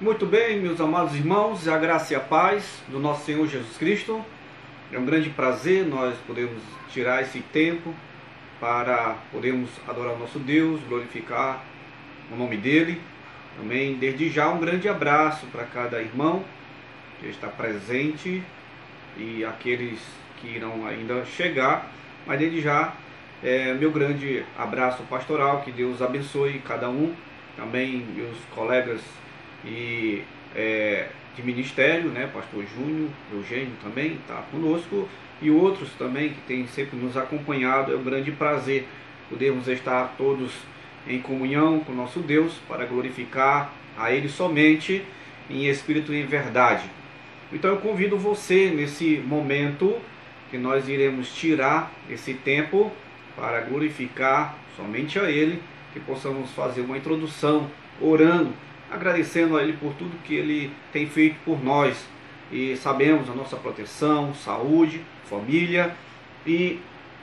Muito bem, meus amados irmãos, a graça e a paz do nosso Senhor Jesus Cristo. É um grande prazer nós podermos tirar esse tempo para podermos adorar o nosso Deus, glorificar o nome dele. Também, desde já, um grande abraço para cada irmão que está presente e aqueles que irão ainda chegar. Mas desde já, é, meu grande abraço pastoral, que Deus abençoe cada um, também meus colegas e é, de ministério, né, pastor Júnior, Eugênio também está conosco, e outros também que têm sempre nos acompanhado. É um grande prazer podermos estar todos em comunhão com nosso Deus para glorificar a Ele somente em espírito e em verdade. Então eu convido você nesse momento que nós iremos tirar esse tempo para glorificar somente a Ele, que possamos fazer uma introdução orando, agradecendo a Ele por tudo que Ele tem feito por nós. E sabemos a nossa proteção, saúde, família e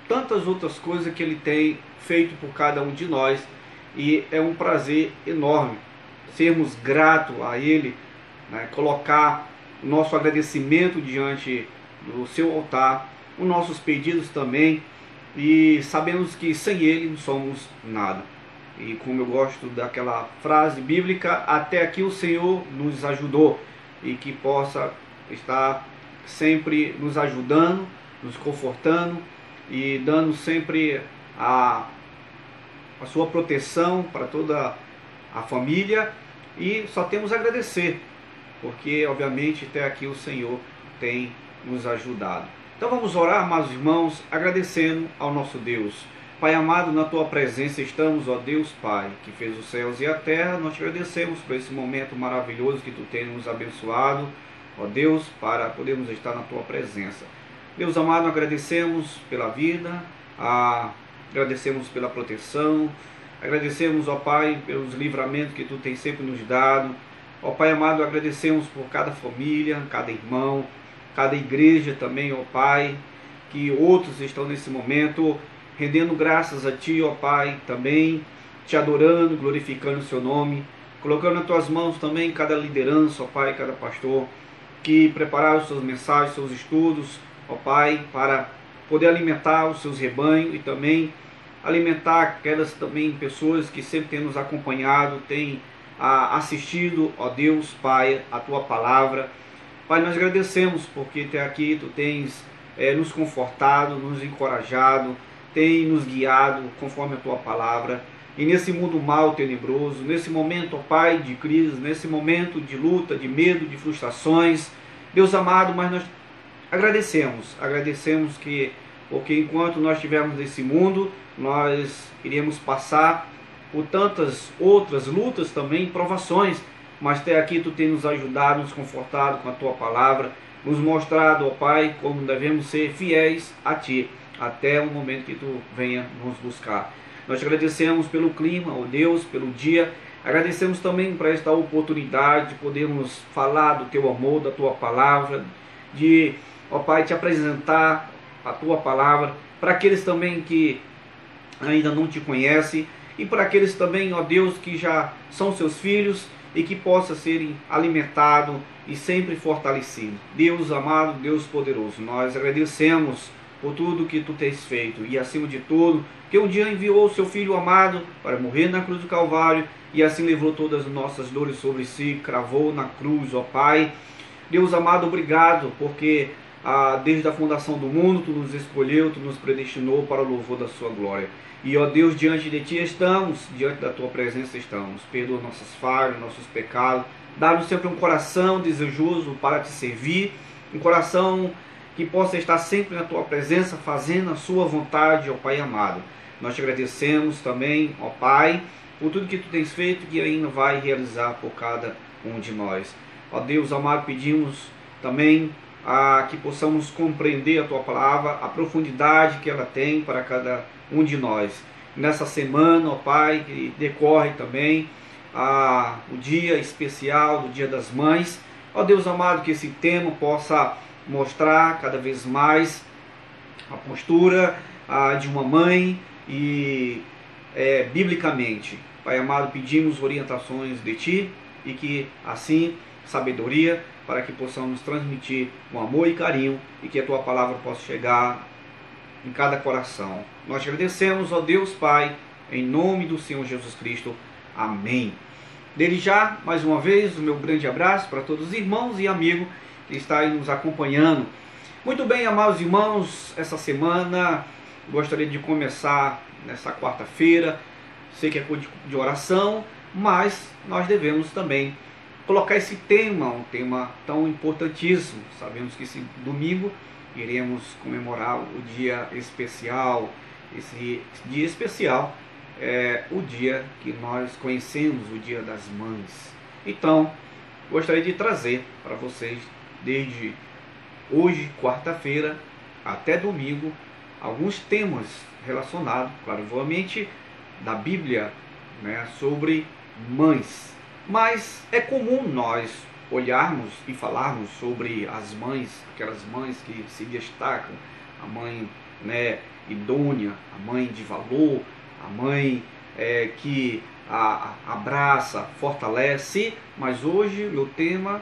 tantas outras coisas que Ele tem feito por cada um de nós. E é um prazer enorme sermos gratos a Ele, né, colocar o nosso agradecimento diante do seu altar, os nossos pedidos também e sabemos que sem Ele não somos nada. E como eu gosto daquela frase bíblica, até aqui o Senhor nos ajudou e que possa estar sempre nos ajudando, nos confortando e dando sempre a, a sua proteção para toda a família. E só temos a agradecer, porque obviamente até aqui o Senhor tem nos ajudado. Então vamos orar, amados irmãos, agradecendo ao nosso Deus. Pai amado, na tua presença estamos, ó Deus Pai, que fez os céus e a terra. Nós te agradecemos por esse momento maravilhoso que tu tens nos abençoado, ó Deus, para podermos estar na tua presença. Deus amado, agradecemos pela vida, a... agradecemos pela proteção, agradecemos, ó Pai, pelos livramentos que tu tens sempre nos dado. Ó Pai amado, agradecemos por cada família, cada irmão, cada igreja também, ó Pai, que outros estão nesse momento rendendo graças a Ti, ó Pai, também te adorando, glorificando o Seu nome, colocando nas Tuas mãos também cada liderança, ó Pai, cada pastor, que prepararam suas mensagens, seus estudos, ó Pai, para poder alimentar os seus rebanhos e também alimentar aquelas também pessoas que sempre têm nos acompanhado, têm ah, assistido, ó Deus, Pai, a Tua palavra, Pai, nós agradecemos porque até aqui Tu tens é, nos confortado, nos encorajado, tem nos guiado conforme a Tua palavra. E nesse mundo mal, tenebroso, nesse momento, ó Pai, de crise, nesse momento de luta, de medo, de frustrações, Deus amado, mas nós agradecemos, agradecemos que, porque enquanto nós estivermos nesse mundo, nós iremos passar por tantas outras lutas também, provações, mas até aqui tu tem nos ajudado, nos confortado com a tua palavra, nos mostrado, ó Pai, como devemos ser fiéis a ti, até o momento que tu venha nos buscar. Nós te agradecemos pelo clima, ó Deus, pelo dia, agradecemos também por esta oportunidade de podermos falar do teu amor, da tua palavra, de, ó Pai, te apresentar a tua palavra para aqueles também que ainda não te conhecem e para aqueles também, ó Deus, que já são seus filhos e que possa ser alimentado e sempre fortalecido. Deus amado, Deus poderoso, nós agradecemos por tudo que tu tens feito e acima de tudo, que um dia enviou seu filho amado para morrer na cruz do Calvário e assim levou todas as nossas dores sobre si, cravou na cruz, ó Pai. Deus amado, obrigado, porque ah, desde a fundação do mundo tu nos escolheu, tu nos predestinou para o louvor da sua glória. E, ó Deus, diante de Ti estamos, diante da Tua presença estamos. Perdoa nossas falhas, nossos pecados. Dá-nos sempre um coração desejoso para Te servir, um coração que possa estar sempre na Tua presença, fazendo a Sua vontade, ó Pai amado. Nós te agradecemos também, ó Pai, por tudo que Tu tens feito e que ainda vai realizar por cada um de nós. Ó Deus amado, pedimos também a que possamos compreender a Tua palavra, a profundidade que ela tem para cada um de nós. Nessa semana, ó Pai, que decorre também a, o dia especial do Dia das Mães. Ó Deus amado, que esse tema possa mostrar cada vez mais a postura a, de uma mãe e é, biblicamente. Pai amado, pedimos orientações de Ti e que assim sabedoria para que possamos transmitir com amor e carinho e que a tua palavra possa chegar em cada coração. Nós agradecemos, ó Deus Pai, em nome do Senhor Jesus Cristo. Amém. Desde já, mais uma vez, o meu grande abraço para todos os irmãos e amigos estão aí nos acompanhando. Muito bem, amados irmãos, essa semana gostaria de começar nessa quarta-feira. Sei que é de oração, mas nós devemos também colocar esse tema, um tema tão importantíssimo. Sabemos que esse domingo iremos comemorar o dia especial, esse dia especial é o dia que nós conhecemos, o Dia das Mães. Então, gostaria de trazer para vocês, desde hoje, quarta-feira, até domingo, alguns temas relacionados, claro, obviamente, da Bíblia, né, sobre mães. Mas é comum nós olharmos e falarmos sobre as mães, aquelas mães que se destacam, a mãe né, idônea, a mãe de valor, a mãe é, que a, abraça, fortalece, mas hoje meu tema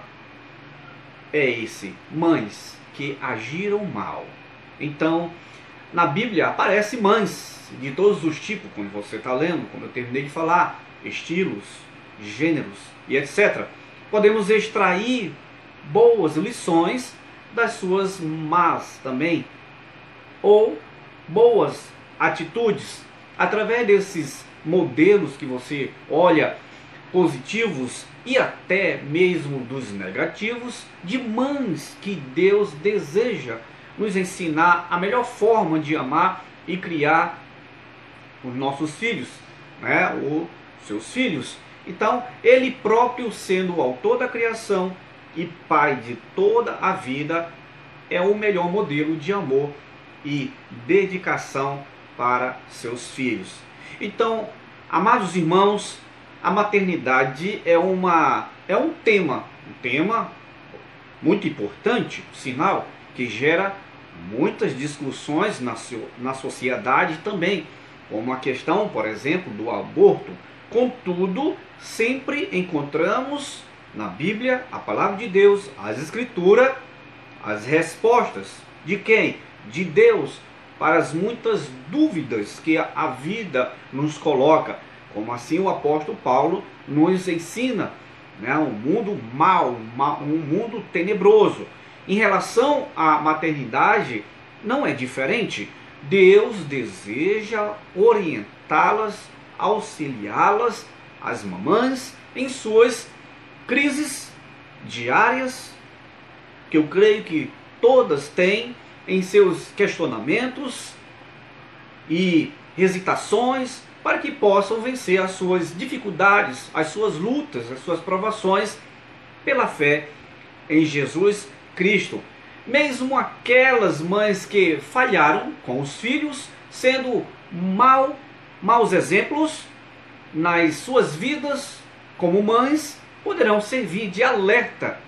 é esse: mães que agiram mal. Então, na Bíblia aparece mães de todos os tipos, como você está lendo, como eu terminei de falar, estilos, gêneros e etc. Podemos extrair boas lições das suas más também, ou boas atitudes através desses modelos que você olha positivos e até mesmo dos negativos de mães que Deus deseja nos ensinar a melhor forma de amar e criar os nossos filhos, né? os seus filhos. Então, ele próprio sendo o autor da criação e pai de toda a vida, é o melhor modelo de amor e dedicação para seus filhos. Então, amados irmãos, a maternidade é uma é um tema, um tema muito importante, sinal que gera muitas discussões na, na sociedade também, como a questão, por exemplo, do aborto. Contudo, sempre encontramos na Bíblia, a palavra de Deus, as escrituras, as respostas de quem? De Deus para as muitas dúvidas que a vida nos coloca, como assim o apóstolo Paulo nos ensina, né, um mundo mau, um mundo tenebroso. Em relação à maternidade, não é diferente. Deus deseja orientá-las, auxiliá-las, as mamães, em suas crises diárias, que eu creio que todas têm, em seus questionamentos e hesitações para que possam vencer as suas dificuldades, as suas lutas, as suas provações pela fé em Jesus Cristo. Mesmo aquelas mães que falharam com os filhos, sendo mal, maus exemplos nas suas vidas como mães, poderão servir de alerta.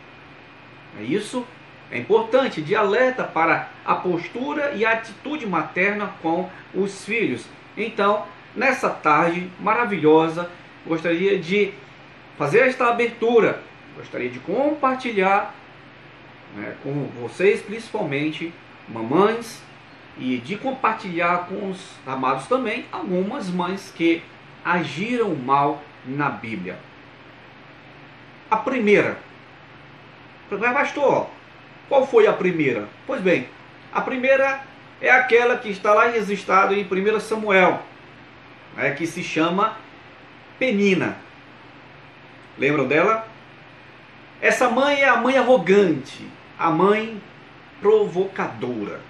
É isso é importante de alerta para a postura e a atitude materna com os filhos. Então, nessa tarde maravilhosa, gostaria de fazer esta abertura, gostaria de compartilhar né, com vocês, principalmente mamães, e de compartilhar com os amados também algumas mães que agiram mal na Bíblia. A primeira, pastor, qual foi a primeira? Pois bem, a primeira é aquela que está lá registrado em 1 Samuel, né, que se chama Penina. Lembram dela? Essa mãe é a mãe arrogante, a mãe provocadora.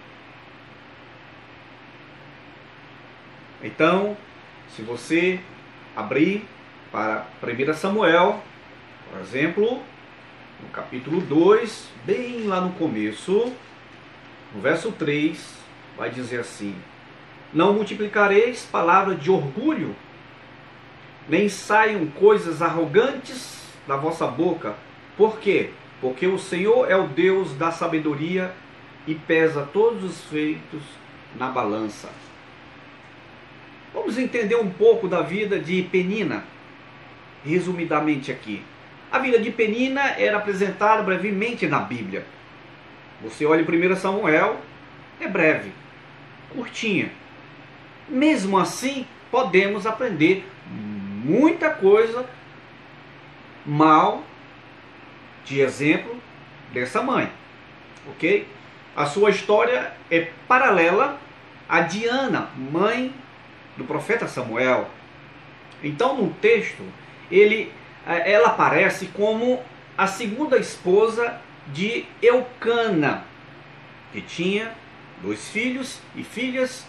Então, se você abrir para 1 Samuel, por exemplo, no capítulo 2, bem lá no começo, no verso 3, vai dizer assim: Não multiplicareis palavras de orgulho, nem saiam coisas arrogantes da vossa boca. Por quê? Porque o Senhor é o Deus da sabedoria e pesa todos os feitos na balança. Vamos entender um pouco da vida de Penina, resumidamente aqui. A vida de Penina era apresentada brevemente na Bíblia. Você olha em 1 Samuel, é breve, curtinha. Mesmo assim, podemos aprender muita coisa mal de exemplo dessa mãe, ok? A sua história é paralela à de Ana, mãe do profeta Samuel. Então, no texto, ele, eh, ela aparece como a segunda esposa de Eucana, que tinha dois filhos e filhas,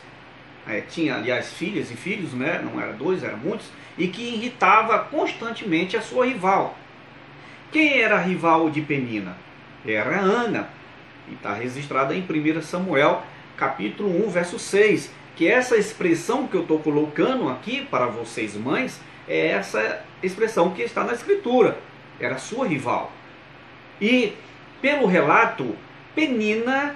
é, tinha aliás filhas e filhos, né? não era dois, eram muitos, e que irritava constantemente a sua rival. Quem era a rival de Penina? Era Ana, e está registrada em 1 Samuel, capítulo 1, verso 6, que essa expressão que eu estou colocando aqui para vocês mães, é essa expressão que está na escritura, era sua rival. E pelo relato, Penina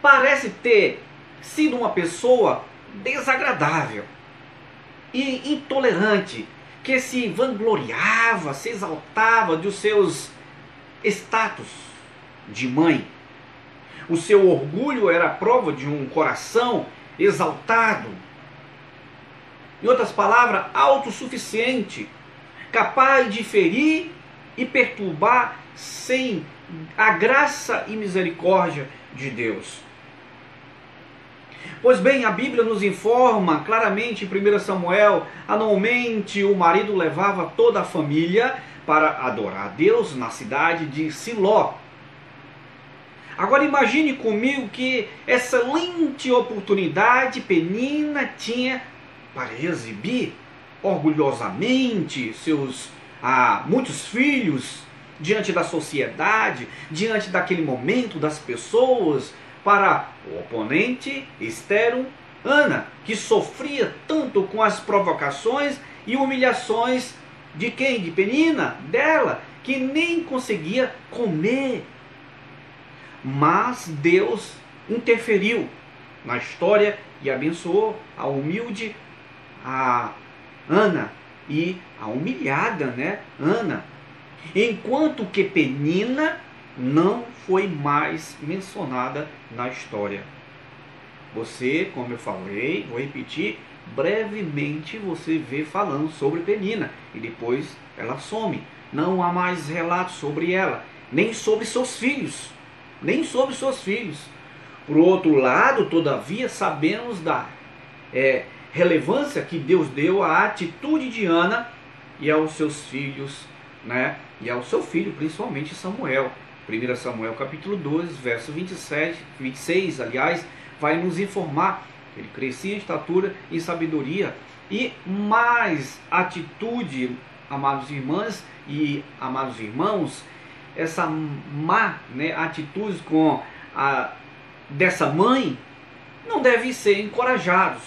parece ter sido uma pessoa desagradável e intolerante, que se vangloriava, se exaltava dos seus status de mãe. O seu orgulho era prova de um coração exaltado. Em outras palavras, autossuficiente, capaz de ferir e perturbar sem a graça e misericórdia de Deus. Pois bem, a Bíblia nos informa claramente em 1 Samuel, anualmente o marido levava toda a família para adorar a Deus na cidade de Siló. Agora imagine comigo que excelente oportunidade Penina tinha para exibir orgulhosamente seus ah, muitos filhos diante da sociedade, diante daquele momento das pessoas, para o oponente externo, Ana, que sofria tanto com as provocações e humilhações de quem? De Penina, dela, que nem conseguia comer. Mas Deus interferiu na história e abençoou a humilde a Ana e a humilhada, né, Ana. Enquanto que Penina não foi mais mencionada na história. Você, como eu falei, vou repetir, brevemente você vê falando sobre Penina e depois ela some. Não há mais relatos sobre ela, nem sobre seus filhos, nem sobre seus filhos. Por outro lado, todavia, sabemos da é, relevância que Deus deu à atitude de Ana e aos seus filhos, né? E ao seu filho, principalmente Samuel. 1 Samuel capítulo 2, verso 27, 26, aliás, vai nos informar ele crescia em estatura e sabedoria e mais atitude, amados irmãs e amados irmãos, essa má né, atitude com a dessa mãe não deve ser encorajados,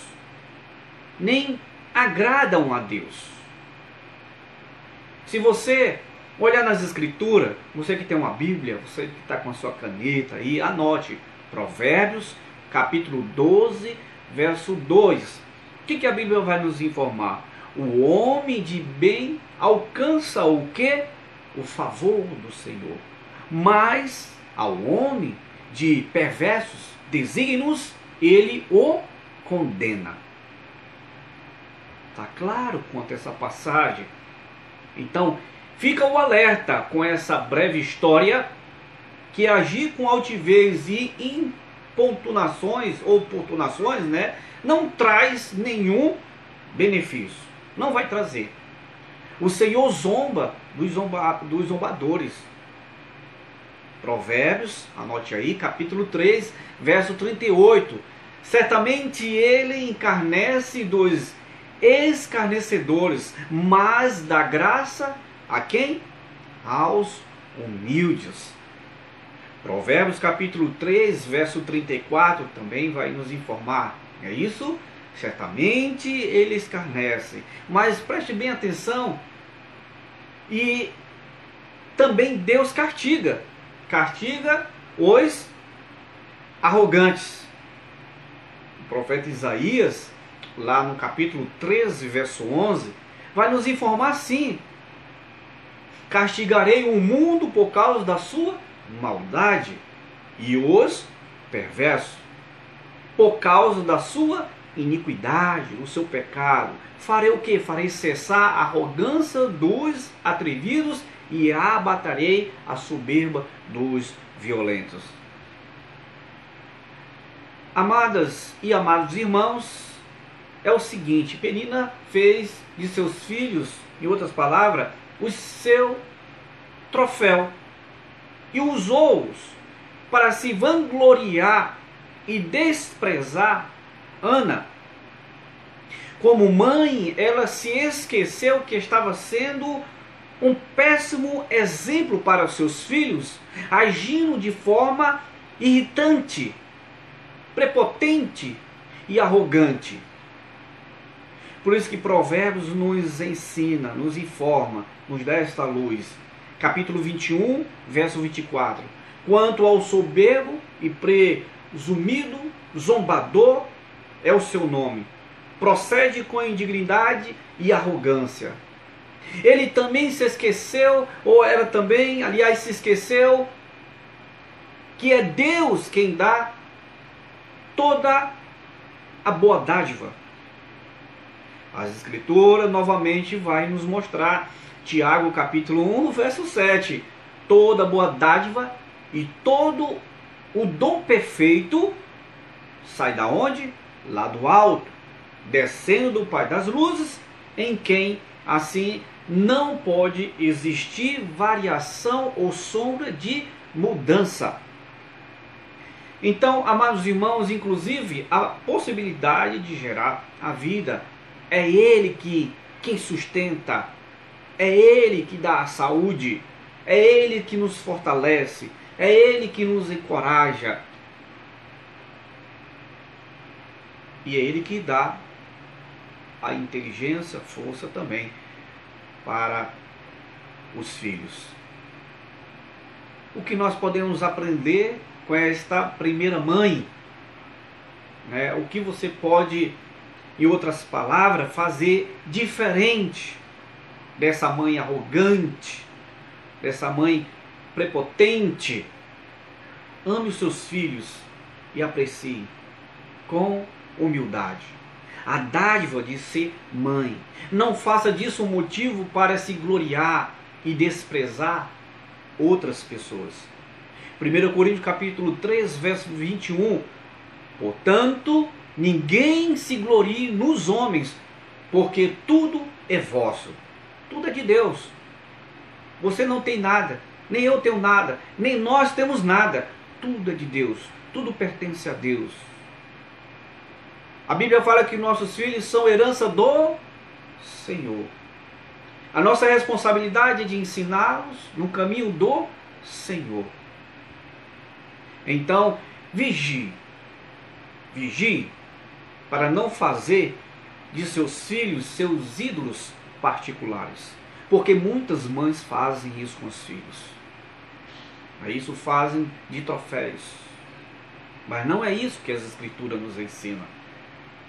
nem agradam a Deus. Se você olhar nas escrituras, você que tem uma Bíblia, você que está com a sua caneta aí, anote Provérbios, capítulo 12, verso 2. O que, que a Bíblia vai nos informar? O homem de bem alcança o que? O favor do Senhor. Mas ao homem de perversos desígnios, ele o condena. Está claro quanto a essa passagem. Então, fica o alerta com essa breve história que agir com altivez e importunações ou oportunações, né, não traz nenhum benefício. Não vai trazer. O Senhor zomba dos, zomba, dos zombadores. Provérbios, anote aí, capítulo 3, verso 38. Certamente ele encarnece dos escarnecedores, mas dá graça a quem? Aos humildes. Provérbios capítulo 3, verso 34 também vai nos informar. É isso? Certamente ele escarnece. Mas preste bem atenção. E também Deus castiga. Castiga os arrogantes. O profeta Isaías, lá no capítulo 13, verso 11, vai nos informar sim castigarei o mundo por causa da sua maldade e os perversos por causa da sua iniquidade, o seu pecado. Farei o que? Farei cessar a arrogância dos atrevidos e abatarei a soberba dos violentos. Amadas e amados irmãos, é o seguinte: Penina fez de seus filhos, em outras palavras, o seu troféu e usou-os para se vangloriar e desprezar Ana. Como mãe, ela se esqueceu que estava sendo um péssimo exemplo para os seus filhos, agindo de forma irritante, prepotente e arrogante. Por isso que Provérbios nos ensina, nos informa, nos dá esta luz. Capítulo 21, verso 24. Quanto ao soberbo e presumido, zombador é o seu nome. Procede com indignidade e arrogância. Ele também se esqueceu, ou era também, aliás, se esqueceu, que é Deus quem dá toda a boa dádiva. As Escrituras novamente vai nos mostrar, Tiago capítulo 1, verso 7, toda boa dádiva e todo o dom perfeito sai da onde? Lá do alto, descendo do Pai das luzes, em quem assim não pode existir variação ou sombra de mudança. Então, amados irmãos, inclusive a possibilidade de gerar a vida é Ele que quem sustenta, é Ele que dá a saúde, é Ele que nos fortalece, é Ele que nos encoraja. E é Ele que dá a inteligência, força também para os filhos. O que nós podemos aprender com esta primeira mãe? Né? O que você pode, em outras palavras, fazer diferente dessa mãe arrogante, dessa mãe prepotente? Ame os seus filhos e aprecie com humildade a dádiva de ser mãe. Não faça disso um motivo para se gloriar e desprezar outras pessoas. 1 Coríntios capítulo 3, verso 21. Portanto, ninguém se glorie nos homens, porque tudo é vosso. Tudo é de Deus. Você não tem nada, nem eu tenho nada, nem nós temos nada. Tudo é de Deus. Tudo pertence a Deus. A Bíblia fala que nossos filhos são herança do Senhor. A nossa responsabilidade é de ensiná-los no caminho do Senhor. Então, vigie. Vigie para não fazer de seus filhos seus ídolos particulares. Porque muitas mães fazem isso com os filhos. Isso fazem de troféus. Mas não é isso que as Escrituras nos ensinam.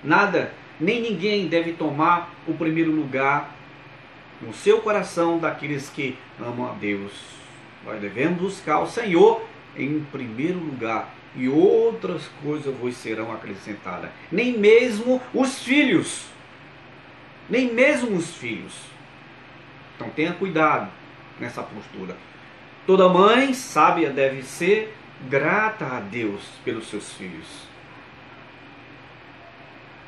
Nada, nem ninguém deve tomar o primeiro lugar no seu coração daqueles que amam a Deus. Nós devemos buscar o Senhor em primeiro lugar e outras coisas vos serão acrescentadas. Nem mesmo os filhos. Nem mesmo os filhos. Então tenha cuidado nessa postura. Toda mãe sábia deve ser grata a Deus pelos seus filhos.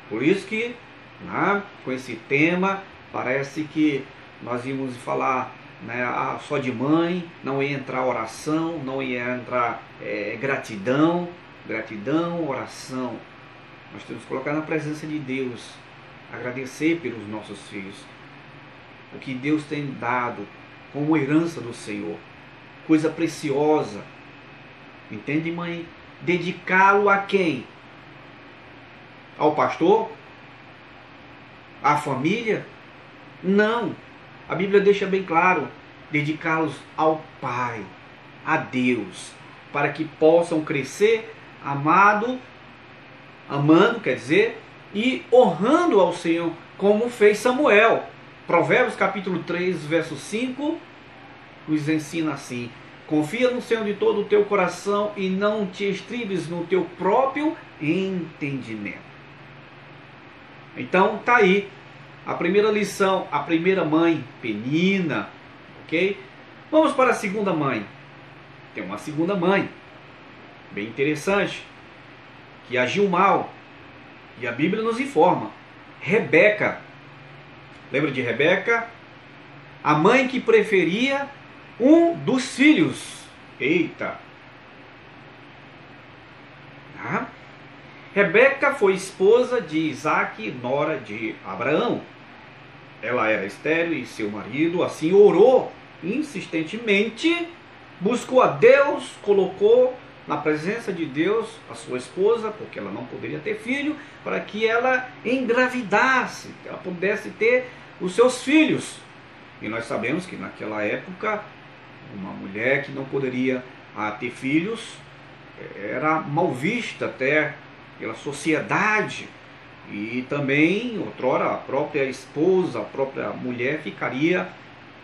Por isso que, né, com esse tema, parece que nós íamos falar né, ah, só de mãe, não ia entrar oração, não ia entrar é, gratidão, gratidão, oração. Nós temos que colocar na presença de Deus, agradecer pelos nossos filhos, o que Deus tem dado como herança do Senhor, coisa preciosa. Entende, mãe? Dedicá-lo a quem? ao pastor? À família? Não. A Bíblia deixa bem claro: dedicá-los ao Pai, a Deus, para que possam crescer amado, amando, quer dizer, e honrando ao Senhor, como fez Samuel. Provérbios capítulo 3, verso 5 nos ensina assim: confia no Senhor de todo o teu coração e não te estribes no teu próprio entendimento. Então tá aí a primeira lição, a primeira mãe, Penina, ok? Vamos para a segunda mãe. Tem uma segunda mãe, bem interessante, que agiu mal. E a Bíblia nos informa. Rebeca. Lembra de Rebeca? A mãe que preferia um dos filhos. Eita! Ah. Rebeca foi esposa de Isaac, nora de Abraão. Ela era estéril e seu marido assim orou insistentemente, buscou a Deus, colocou na presença de Deus a sua esposa, porque ela não poderia ter filho, para que ela engravidasse, ela pudesse ter os seus filhos. E nós sabemos que naquela época, uma mulher que não poderia ah, ter filhos era mal vista até pela sociedade. E também, outrora, a própria esposa, a própria mulher ficaria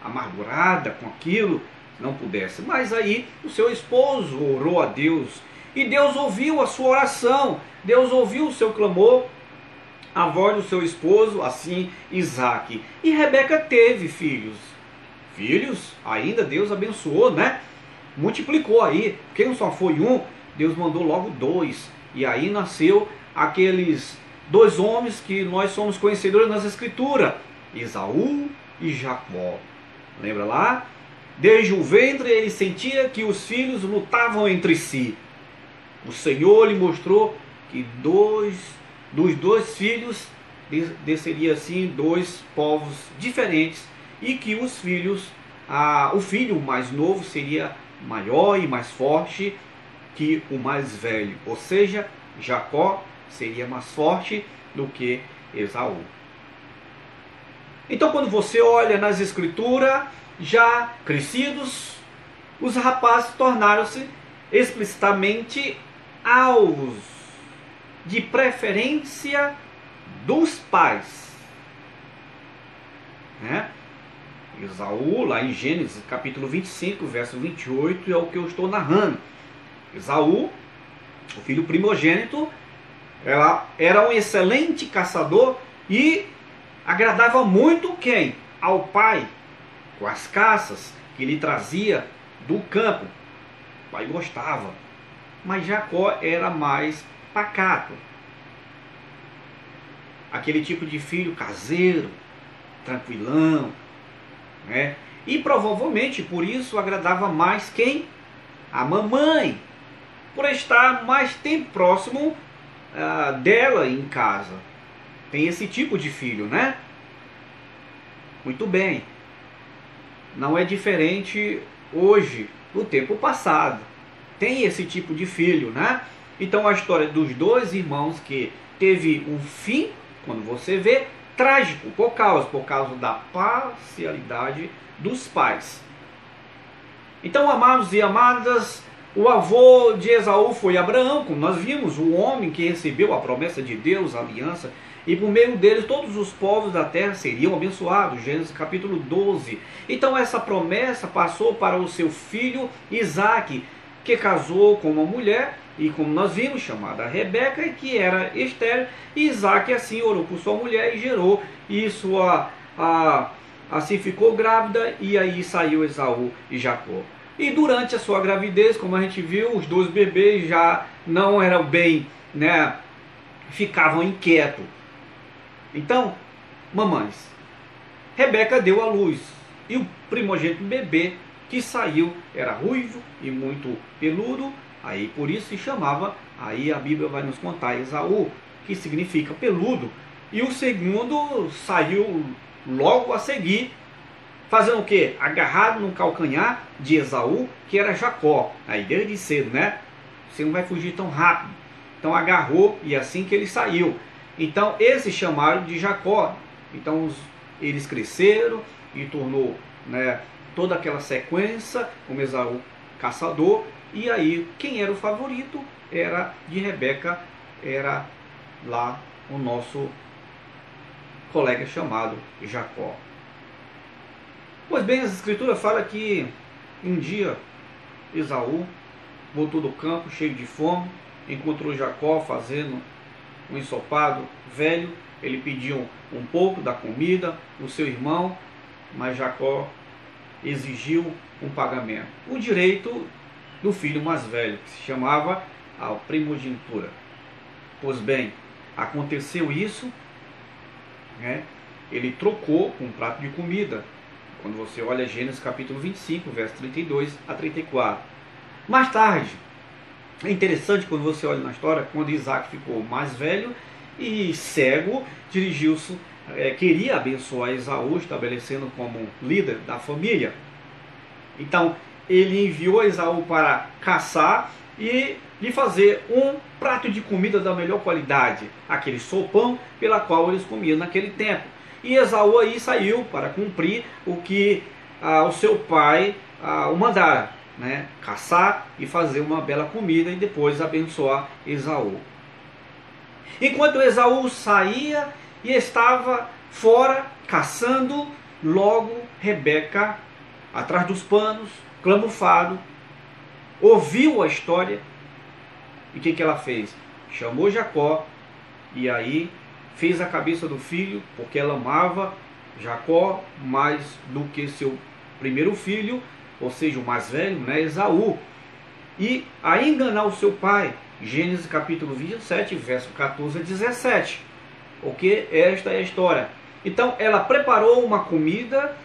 amargurada com aquilo, não pudesse. Mas aí o seu esposo orou a Deus e Deus ouviu a sua oração, Deus ouviu o seu clamor, a voz do seu esposo, assim Isaac. E Rebeca teve filhos. Filhos, ainda Deus abençoou, né? Multiplicou aí, não só foi um, Deus mandou logo dois. E aí nasceu aqueles dois homens que nós somos conhecedores nas Escrituras, Esaú e Jacó. Lembra lá? Desde o ventre ele sentia que os filhos lutavam entre si. O Senhor lhe mostrou que dois dos dois filhos desceria assim dois povos diferentes e que os filhos, a, o filho mais novo seria maior e mais forte que o mais velho, ou seja, Jacó seria mais forte do que Esaú. Então, quando você olha nas escrituras, já crescidos, os rapazes tornaram-se explicitamente alvos de preferência dos pais. Né? Esaú, lá em Gênesis capítulo 25, verso 28, é o que eu estou narrando. Esaú, o filho primogênito, ela era um excelente caçador e agradava muito quem? Ao pai, com as caças que ele trazia do campo. O pai gostava. Mas Jacó era mais pacato. Aquele tipo de filho caseiro, tranquilão, né? E provavelmente por isso agradava mais quem? A mamãe, por estar mais tempo próximo dela em casa. Tem esse tipo de filho, né? Muito bem. Não é diferente hoje, no tempo passado. Tem esse tipo de filho, né? Então a história dos dois irmãos que teve um fim, quando você vê, trágico por causa, por causa da parcialidade dos pais. Então, amados e amadas, o avô de Esaú foi Abraão, como nós vimos, o homem que recebeu a promessa de Deus, a aliança, e por meio dele todos os povos da terra seriam abençoados. Gênesis capítulo 12. Então essa promessa passou para o seu filho Isaac, que casou com uma mulher, e como nós vimos, chamada Rebeca, que era estéril. E Isaac assim orou por sua mulher e gerou, e sua, a, assim ficou grávida, e aí saiu Esaú e Jacó. E durante a sua gravidez, como a gente viu, os dois bebês já não eram bem, né, ficavam inquietos. Então, mamães, Rebeca deu à luz. E o primogênito bebê que saiu era ruivo e muito peludo, aí por isso se chamava, aí a Bíblia vai nos contar Esaú, que significa peludo, e o segundo saiu logo a seguir Fazendo o quê? Agarrado no calcanhar de Esaú, que era Jacó. Aí desde cedo, né? Você não vai fugir tão rápido. Então agarrou e assim que ele saiu. Então esse chamaram de Jacó. Então os, eles cresceram e tornou né, toda aquela sequência como Esaú caçador. E aí quem era o favorito era de Rebeca, era lá o nosso colega chamado Jacó. Pois bem, as escrituras falam que Um dia, Esaú voltou do campo cheio de fome, encontrou Jacó fazendo um ensopado velho. Ele pediu um pouco da comida, o seu irmão, mas Jacó exigiu um pagamento. O direito do filho mais velho, que se chamava a primogenitura. Pois bem, aconteceu isso, né? ele trocou um prato de comida. Quando você olha Gênesis capítulo 25, verso 32 a 34. Mais tarde, é interessante quando você olha na história, quando Isaac ficou mais velho e cego, dirigiu-se, é, queria abençoar Esaú, estabelecendo como líder da família. Então, ele enviou Esaú para caçar e lhe fazer um prato de comida da melhor qualidade, aquele sopão pela qual eles comiam naquele tempo. E Esaú aí saiu para cumprir o que ah, o seu pai ah, o mandara, né? caçar e fazer uma bela comida e depois abençoar Esaú. Enquanto Esaú saía e estava fora caçando, logo Rebeca, atrás dos panos, clamufado, ouviu a história e o que, que ela fez? Chamou Jacó e aí fez a cabeça do filho, porque ela amava Jacó mais do que seu primeiro filho, ou seja, o mais velho, né, Esaú. E a enganar o seu pai, Gênesis capítulo 27, verso 14 a 17. Ok? Esta é a história. Então ela preparou uma comida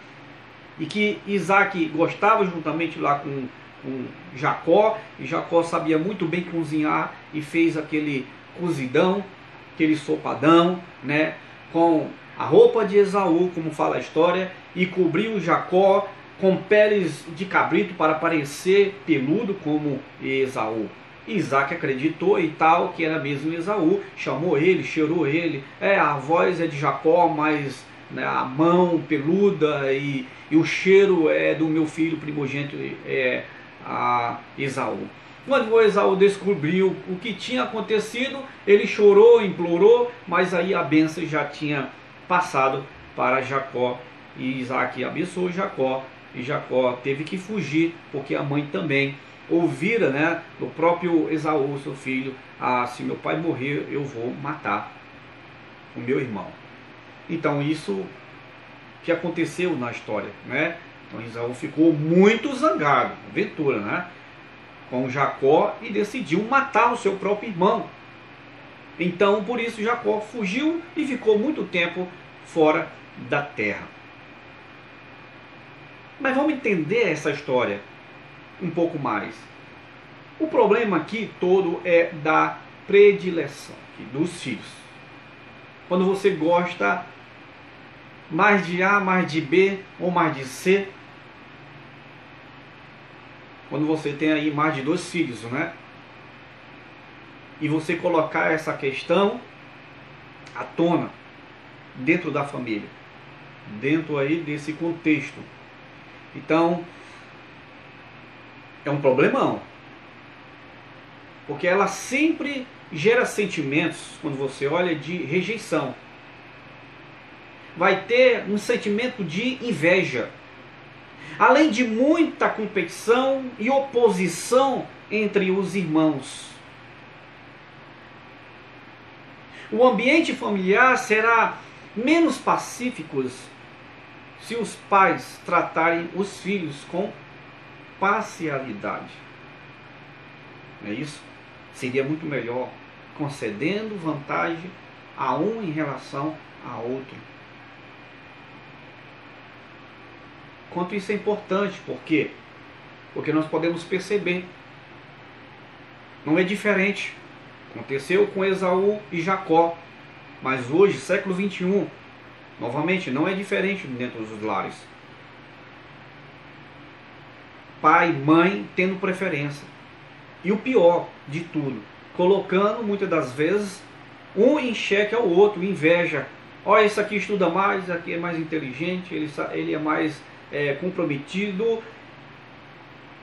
e que Isaac gostava juntamente lá com, com Jacó, e Jacó sabia muito bem cozinhar e fez aquele cozidão, aquele sopadão, né, com a roupa de Esaú, como fala a história, e cobriu Jacó com peles de cabrito para parecer peludo como Esaú. Isaac acreditou e tal que era mesmo Esaú, chamou ele, cheirou ele. É, a voz é de Jacó, mas né, a mão peluda e, e, o cheiro é do meu filho primogênito é, a Esaú. Quando Esaú descobriu o que tinha acontecido, ele chorou, implorou, mas aí a bênção já tinha passado para Jacó. E Isaac abençoou Jacó, e Jacó teve que fugir, porque a mãe também ouvira né, do próprio Esaú, seu filho, ah, se meu pai morrer, eu vou matar o meu irmão. Então isso que aconteceu na história, né? Então Esaú ficou muito zangado, aventura, né? Com Jacó e decidiu matar o seu próprio irmão. Então por isso Jacó fugiu e ficou muito tempo fora da terra. Mas vamos entender essa história um pouco mais. O problema aqui todo é da predileção dos filhos. Quando você gosta mais de A, mais de B ou mais de C. Quando você tem aí mais de dois filhos, né? E você colocar essa questão à tona dentro da família, dentro aí desse contexto. Então, é um problemão. Porque ela sempre gera sentimentos, quando você olha, de rejeição vai ter um sentimento de inveja. Além de muita competição e oposição entre os irmãos. O ambiente familiar será menos pacífico se os pais tratarem os filhos com parcialidade. Não é isso? Seria muito melhor concedendo vantagem a um em relação a outro. Quanto isso é importante, por quê? Porque nós podemos perceber. Não é diferente. Aconteceu com Esaú e Jacó. Mas hoje, século 21, novamente, não é diferente dentro dos lares. Pai, mãe tendo preferência. E o pior de tudo, colocando muitas das vezes um em xeque ao outro, inveja. Olha, esse aqui estuda mais, esse aqui é mais inteligente, ele, ele é mais é, comprometido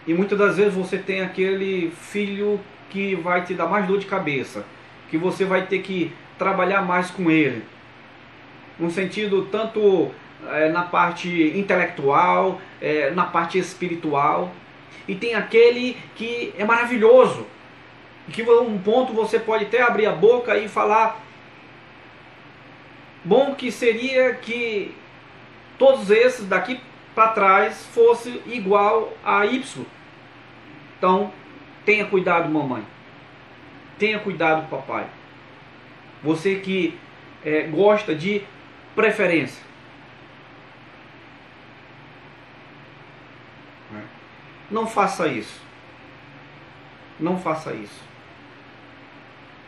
e muitas das vezes você tem aquele filho que vai te dar mais dor de cabeça, que você vai ter que trabalhar mais com ele. No sentido tanto é, na parte intelectual, é, na parte espiritual. E tem aquele que é maravilhoso, que um ponto você pode até abrir a boca e falar bom que seria que todos esses daqui para trás fosse igual a Y. Então, tenha cuidado, mamãe. Tenha cuidado, papai. Você que é, gosta de preferência. Não faça isso. Não faça isso.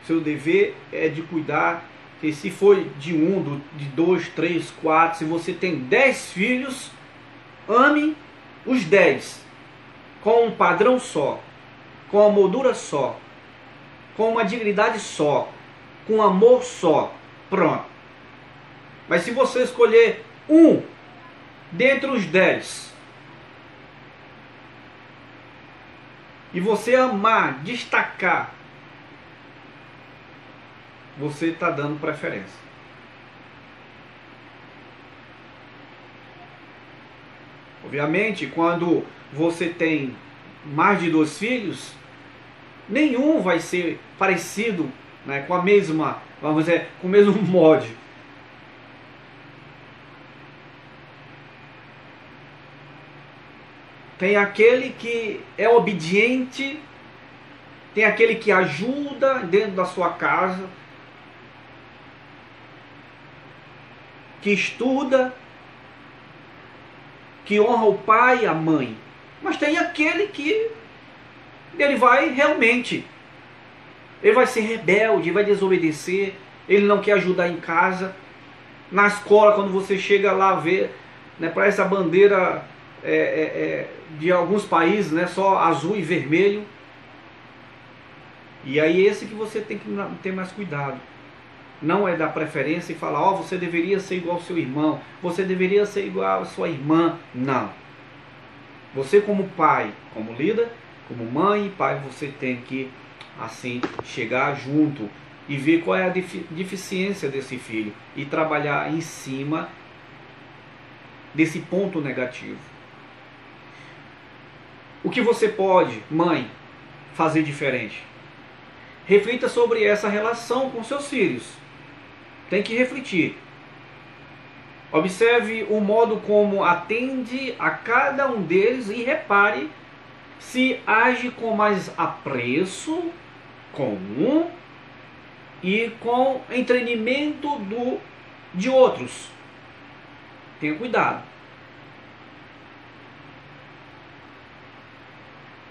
Seu dever é de cuidar que se for de um, de dois, três, quatro, se você tem dez filhos, ame os dez com um padrão só, com uma moldura só, com uma dignidade só, com amor só. Pronto. Mas se você escolher um dentre os dez e você amar, destacar, você está dando preferência. Obviamente, quando você tem mais de dois filhos, nenhum vai ser parecido né, com a mesma, vamos dizer, com o mesmo molde. Tem aquele que é obediente, tem aquele que ajuda dentro da sua casa, que estuda, que honra o pai e a mãe. Mas tem aquele que ele vai realmente, ele vai ser rebelde, vai desobedecer, ele não quer ajudar em casa. Na escola, quando você chega lá ver, né, para essa bandeira é, é, é, de alguns países, né, só azul e vermelho. E aí esse que você tem que ter mais cuidado. Não é dar preferência e falar, ó, oh, você deveria ser igual ao seu irmão, você deveria ser igual à sua irmã. Não. Você como pai, como líder, como mãe e pai, você tem que assim chegar junto e ver qual é a deficiência desse filho e trabalhar em cima desse ponto negativo. O que você pode, mãe, fazer diferente? Reflita sobre essa relação com seus filhos. Tem que refletir. Observe o modo como atende a cada um deles e repare se age com mais apreço com um e com entendimento do, de outros. Tenha cuidado.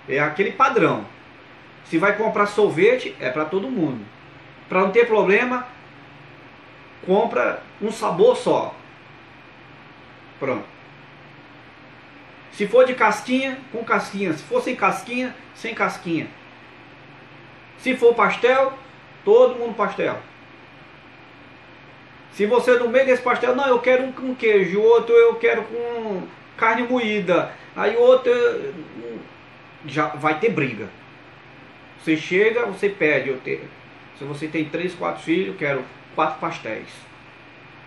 É aquele padrão. Se vai comprar sorvete, é para todo mundo. Para não ter problema, compra um sabor só. Pronto. Se for de casquinha, com casquinha. Se for sem casquinha, sem casquinha. Se for pastel, todo mundo pastel. Se você no meio desse pastel, não, eu quero um com queijo, outro eu quero com carne moída, aí outro já vai ter briga. Você chega, você pede, te, se você tem três, quatro filhos, eu quero quatro pastéis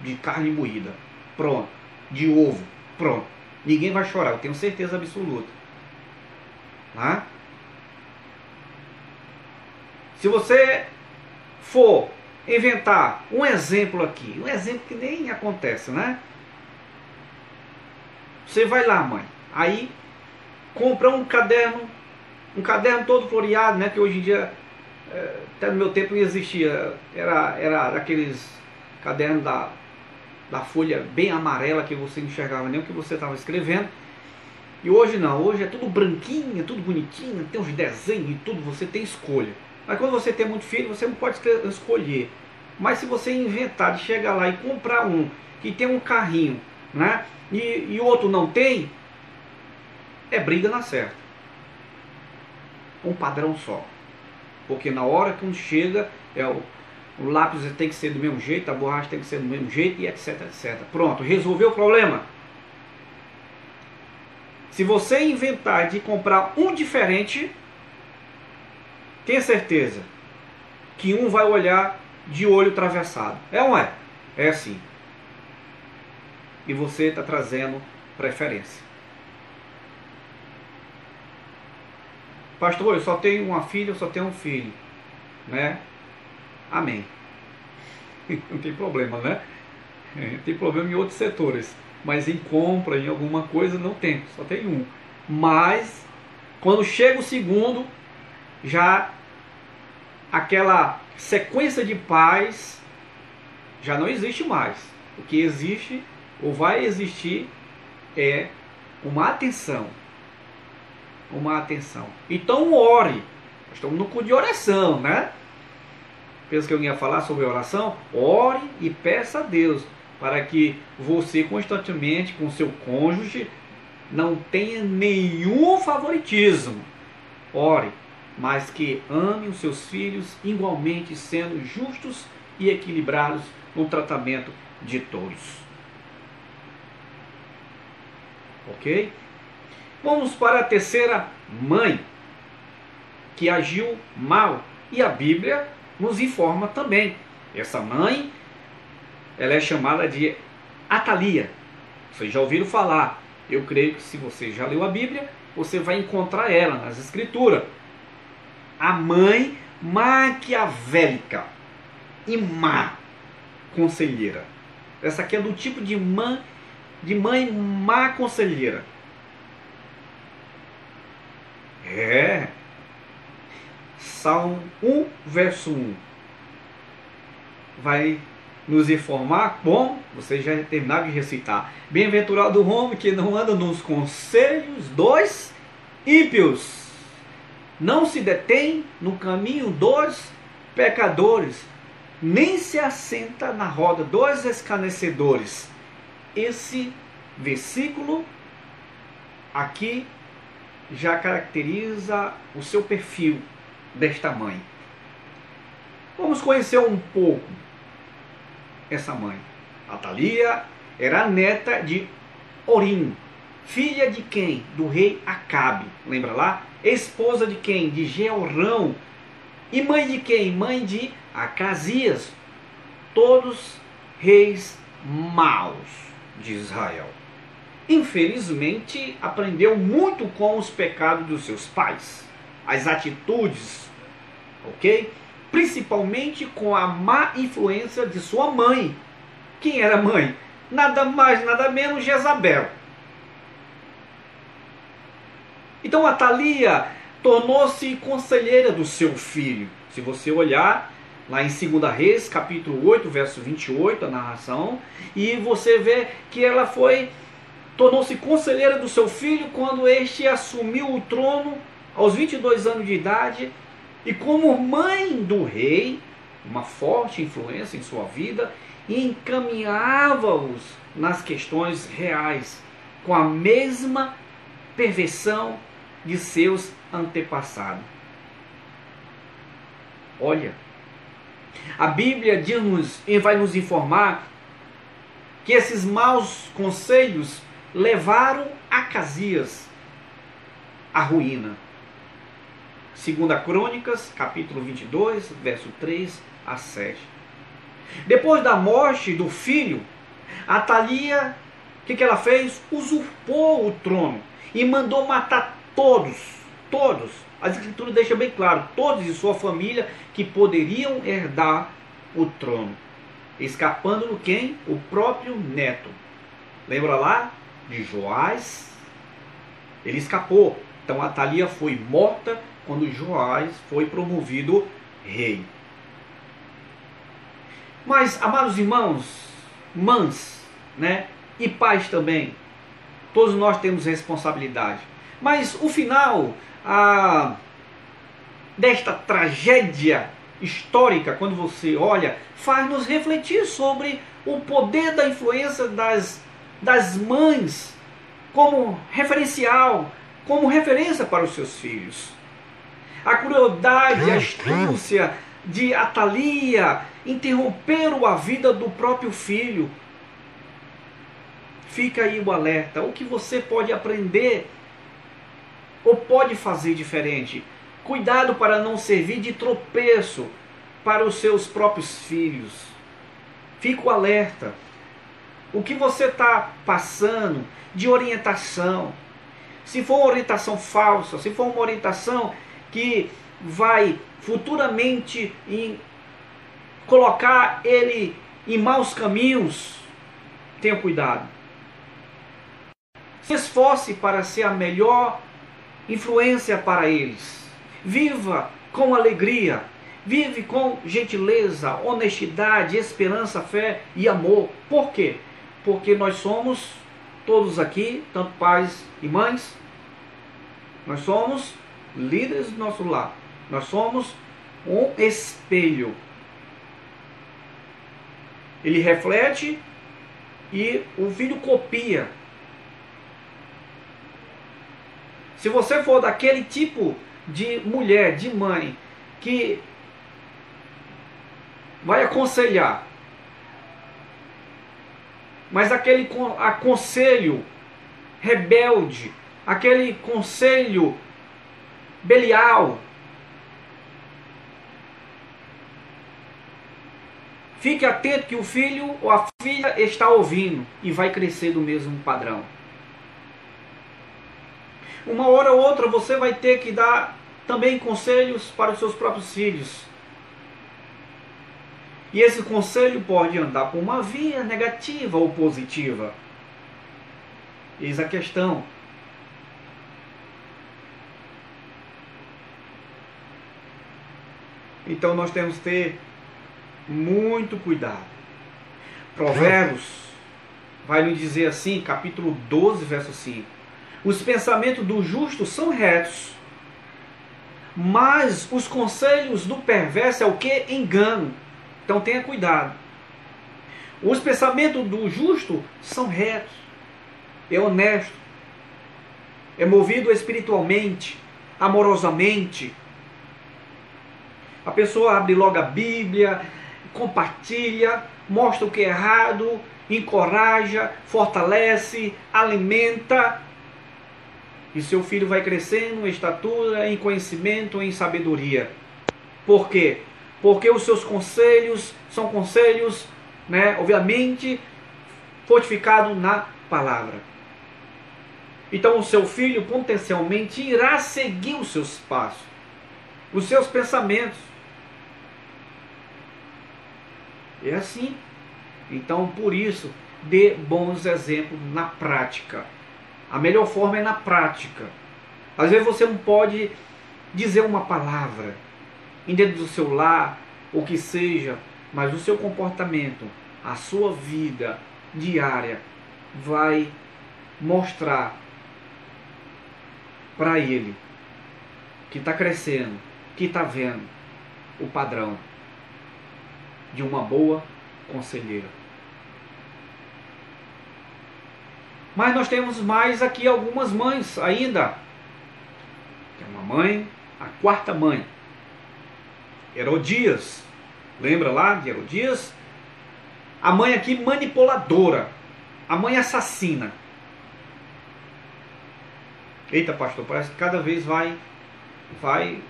de carne moída. Pronto. De ovo. Pronto. Ninguém vai chorar, eu tenho certeza absoluta. Tá? Se você for inventar um exemplo aqui, um exemplo que nem acontece, né? Você vai lá, mãe. Aí compra um caderno, um caderno todo floreado, né? Que hoje em dia, até no meu tempo não existia. Era, era aqueles cadernos da, da folha bem amarela que você não enxergava nem o que você estava escrevendo. E hoje não, hoje é tudo branquinho, tudo bonitinho, tem uns desenhos e tudo, você tem escolha. Mas quando você tem muito filho, você não pode escolher. Mas se você inventar de chegar lá e comprar um que tem um carrinho, né? E, e outro não tem, é briga na certa. Um padrão só. Porque na hora que um chega, é o, o lápis tem que ser do mesmo jeito, a borracha tem que ser do mesmo jeito e etc, etc. Pronto, resolveu o problema. Se você inventar de comprar um diferente, Tenha certeza que um vai olhar de olho atravessado. É ou não é? É assim. e você está trazendo preferência. Pastor, eu só tenho uma filha, eu só tenho um filho, né? Amém. Não tem problema, né? É, tem problema em outros setores, mas em compra, em alguma coisa, não tem, só tem um. Mas quando chega o segundo, já aquela sequência de paz já não existe mais. O que existe ou vai existir é uma atenção. Uma atenção. Então ore. Nós estamos no cu de oração, né? Pensa que eu ia falar sobre oração? Ore e peça a Deus para que você constantemente com seu cônjuge não tenha nenhum favoritismo. Ore, mas que ame os seus filhos igualmente, sendo justos e equilibrados no tratamento de todos. Ok? Vamos para a terceira mãe, que agiu mal. E a Bíblia nos informa também. Essa mãe, ela é chamada de Atalia. Vocês já ouviram falar. Eu creio que se você já leu a Bíblia, você vai encontrar ela nas Escrituras. A mãe maquiavélica e má conselheira. Essa aqui é do tipo de mãe, de mãe má conselheira. É. Salmo 1, verso 1. Vai nos informar, bom, vocês já terminaram de recitar. Bem-aventurado o homem que não anda nos conselhos dos ímpios, não se detém no caminho dos pecadores, nem se assenta na roda dos escarnecedores. Esse versículo aqui já caracteriza o seu perfil desta mãe. Vamos conhecer um pouco essa mãe. Atalia era neta de Orim, filha de quem? Do rei Acabe. Lembra lá? Esposa de quem? De Georão. E mãe de quem? Mãe de Acasias. Todos reis maus de Israel. Infelizmente, aprendeu muito com os pecados dos seus pais, as atitudes, ok? Principalmente com a má influência de sua mãe. Quem era mãe? Nada mais, nada menos Jezabel. Então a Thalia tornou-se conselheira do seu filho. Se você olhar lá em 2 Reis, capítulo 8, verso 28, a narração, e você vê que ela foi tornou-se conselheira do seu filho quando este assumiu o trono aos 22 anos de idade e como mãe do rei, uma forte influência em sua vida, encaminhava-os nas questões reais com a mesma perversão de seus antepassados. Olha, a Bíblia diz-nos e vai nos informar que esses maus conselhos levaram Acasias à ruína. Segunda Crônicas, capítulo 22, verso 3 a 7. Depois da morte do filho, Atalia, o que, que ela fez? Usurpou o trono e mandou matar todos, todos. A escritura deixa bem claro, todos de sua família que poderiam herdar o trono. Escapando no quem? O próprio neto. Lembra lá de Joás? Ele escapou. Então Atalia foi morta quando Joás foi promovido rei. Mas, amados irmãos, mães, né? E pais também. Todos nós temos responsabilidade. Mas o final a, desta tragédia histórica, quando você olha, faz nos refletir sobre o poder da influência das, das mães como referencial, como referência para os seus filhos. A crueldade, a astúcia de Atalia interromperam a vida do próprio filho. Fica aí o alerta. O que você pode aprender ou pode fazer diferente? Cuidado para não servir de tropeço para os seus próprios filhos. Fica o alerta. O que você está passando de orientação. Se for uma orientação falsa, se for uma orientação que vai futuramente colocar ele em maus caminhos, tenha cuidado. Se esforce para ser a melhor influência para eles. Viva com alegria. Vive com gentileza, honestidade, esperança, fé e amor. Por quê? Porque nós somos todos aqui, tanto pais e mães, nós somos líderes do nosso lar. Nós somos um espelho. Ele reflete e o filho copia. Se você for daquele tipo de mulher, de mãe, que vai aconselhar, mas aquele aconselho rebelde, aquele conselho Belial. Fique atento que o filho ou a filha está ouvindo e vai crescer do mesmo padrão. Uma hora ou outra você vai ter que dar também conselhos para os seus próprios filhos. E esse conselho pode andar por uma via negativa ou positiva. Eis a questão. Então nós temos que ter muito cuidado. Provérbios vai nos dizer assim, capítulo 12, verso 5. Os pensamentos do justo são retos, mas os conselhos do perverso é o que? Engano. Então tenha cuidado. Os pensamentos do justo são retos, é honesto, é movido espiritualmente, amorosamente, a pessoa abre logo a Bíblia, compartilha, mostra o que é errado, encoraja, fortalece, alimenta. E seu filho vai crescendo em estatura, em conhecimento, em sabedoria. Por quê? Porque os seus conselhos são conselhos, né, obviamente, fortificados na palavra. Então o seu filho potencialmente irá seguir os seus passos, os seus pensamentos. É assim. Então, por isso, dê bons exemplos na prática. A melhor forma é na prática. Às vezes você não pode dizer uma palavra dentro do seu lar, o que seja, mas o seu comportamento, a sua vida diária vai mostrar para ele que está crescendo, que está vendo o padrão de uma boa conselheira. Mas nós temos mais aqui algumas mães ainda. Tem uma mãe, a quarta mãe, Herodias. Lembra lá de Herodias? A mãe aqui manipuladora, a mãe assassina. Eita, pastor, parece que cada vez vai, vai,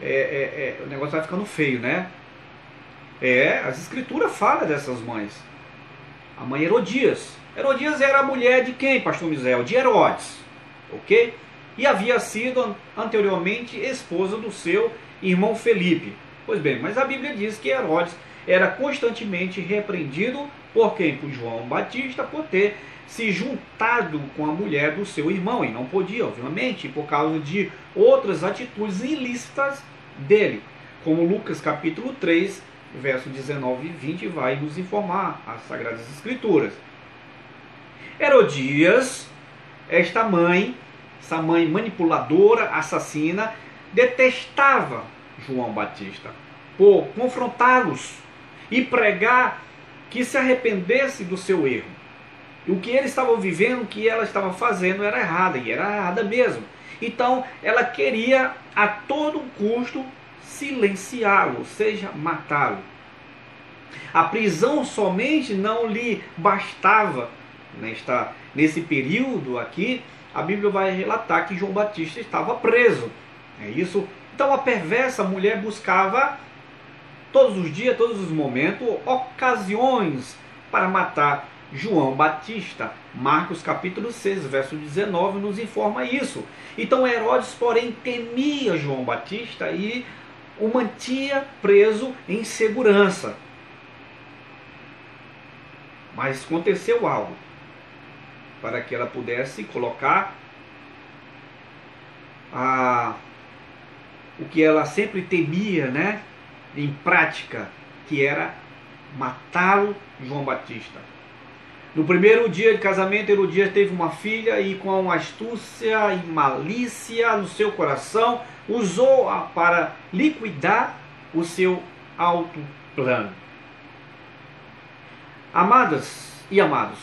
é, é, é, o negócio vai ficando feio, né? É, as escrituras falam dessas mães. A mãe Herodias. Herodias era a mulher de quem, pastor Misael? De Herodes. Ok? E havia sido anteriormente esposa do seu irmão Felipe. Pois bem, mas a Bíblia diz que Herodes era constantemente repreendido por quem? Por João Batista, por ter se juntado com a mulher do seu irmão. E não podia, obviamente, por causa de outras atitudes ilícitas dele. Como Lucas capítulo 3, verso 19 e 20 vai nos informar as Sagradas Escrituras. Herodias, esta mãe, essa mãe manipuladora, assassina, detestava João Batista por confrontá-los e pregar que se arrependesse do seu erro. O que ele estava vivendo, o que ela estava fazendo era errada, e era errada mesmo. Então, ela queria a todo custo silenciá-lo, ou seja, matá-lo. A prisão somente não lhe bastava. Nesta, nesse período aqui, a Bíblia vai relatar que João Batista estava preso. É isso. Então a perversa mulher buscava todos os dias, todos os momentos, ocasiões para matar João Batista. Marcos capítulo 6, verso 19 nos informa isso. Então Herodes, porém, temia João Batista e o mantinha preso em segurança. Mas aconteceu algo para que ela pudesse colocar a, o que ela sempre temia, né, em prática, que era matá-lo, João Batista. No primeiro dia de casamento, Herodias teve uma filha e, com astúcia e malícia no seu coração, usou-a para liquidar o seu alto plano. Amadas e amados,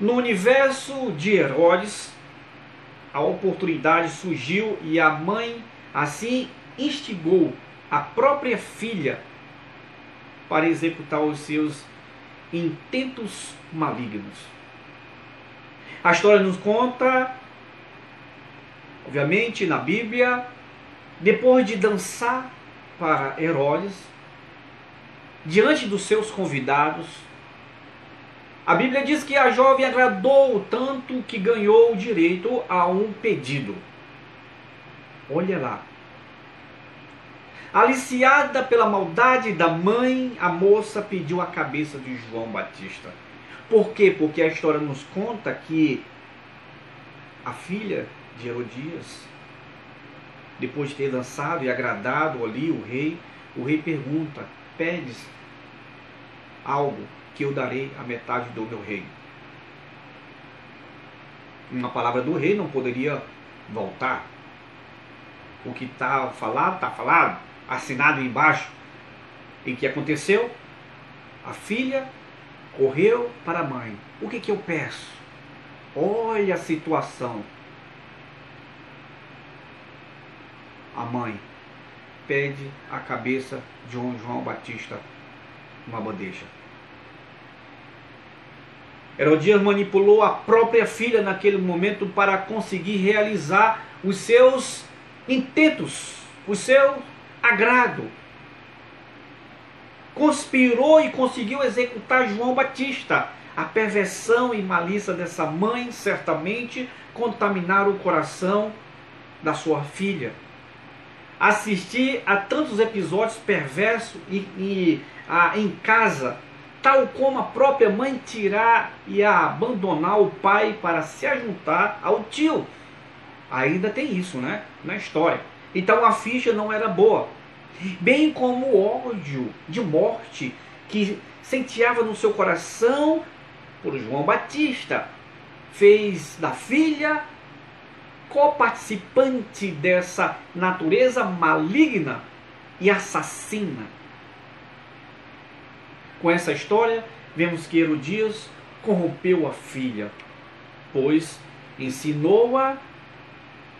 no universo de Herodes, a oportunidade surgiu e a mãe assim instigou a própria filha para executar os seus intentos malignos. A história nos conta, obviamente, na Bíblia, depois de dançar para Herodes, diante dos seus convidados, a Bíblia diz que a jovem agradou tanto que ganhou o direito a um pedido. Olha lá, Aliciada pela maldade da mãe, a moça pediu a cabeça de João Batista. Por quê? Porque a história nos conta que a filha de Herodias, depois de ter dançado e agradado ali o rei, o rei pergunta: Pedes algo que eu darei a metade do meu reino. Uma palavra do rei não poderia voltar. O que está falado, está falado assinado embaixo. E o que aconteceu? A filha correu para a mãe. O que, que eu peço? Olha a situação. A mãe pede a cabeça de João Batista numa bandeja. Herodias manipulou a própria filha naquele momento para conseguir realizar os seus intentos, os seus agrado. Conspirou e conseguiu executar João Batista. A perversão e malícia dessa mãe certamente contaminaram o coração da sua filha. Assistir a tantos episódios perversos e, e a, em casa, tal como a própria mãe tirar e abandonar o pai para se ajuntar ao tio. Ainda tem isso, né? Na história. Então a ficha não era boa bem como o ódio de morte que senteava no seu coração por João Batista, fez da filha coparticipante dessa natureza maligna e assassina. Com essa história, vemos que Herodias corrompeu a filha, pois ensinou-a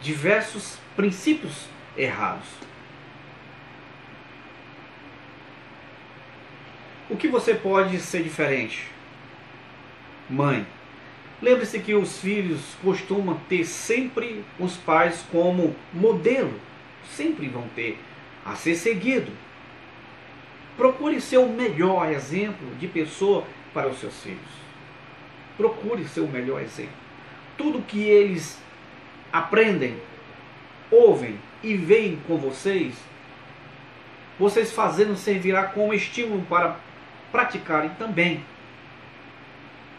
diversos princípios errados. O que você pode ser diferente? Mãe. Lembre-se que os filhos costumam ter sempre os pais como modelo. Sempre vão ter a ser seguido. Procure ser o melhor exemplo de pessoa para os seus filhos. Procure ser o melhor exemplo. Tudo que eles aprendem, ouvem e veem com vocês, vocês fazendo servirá como estímulo para praticarem também.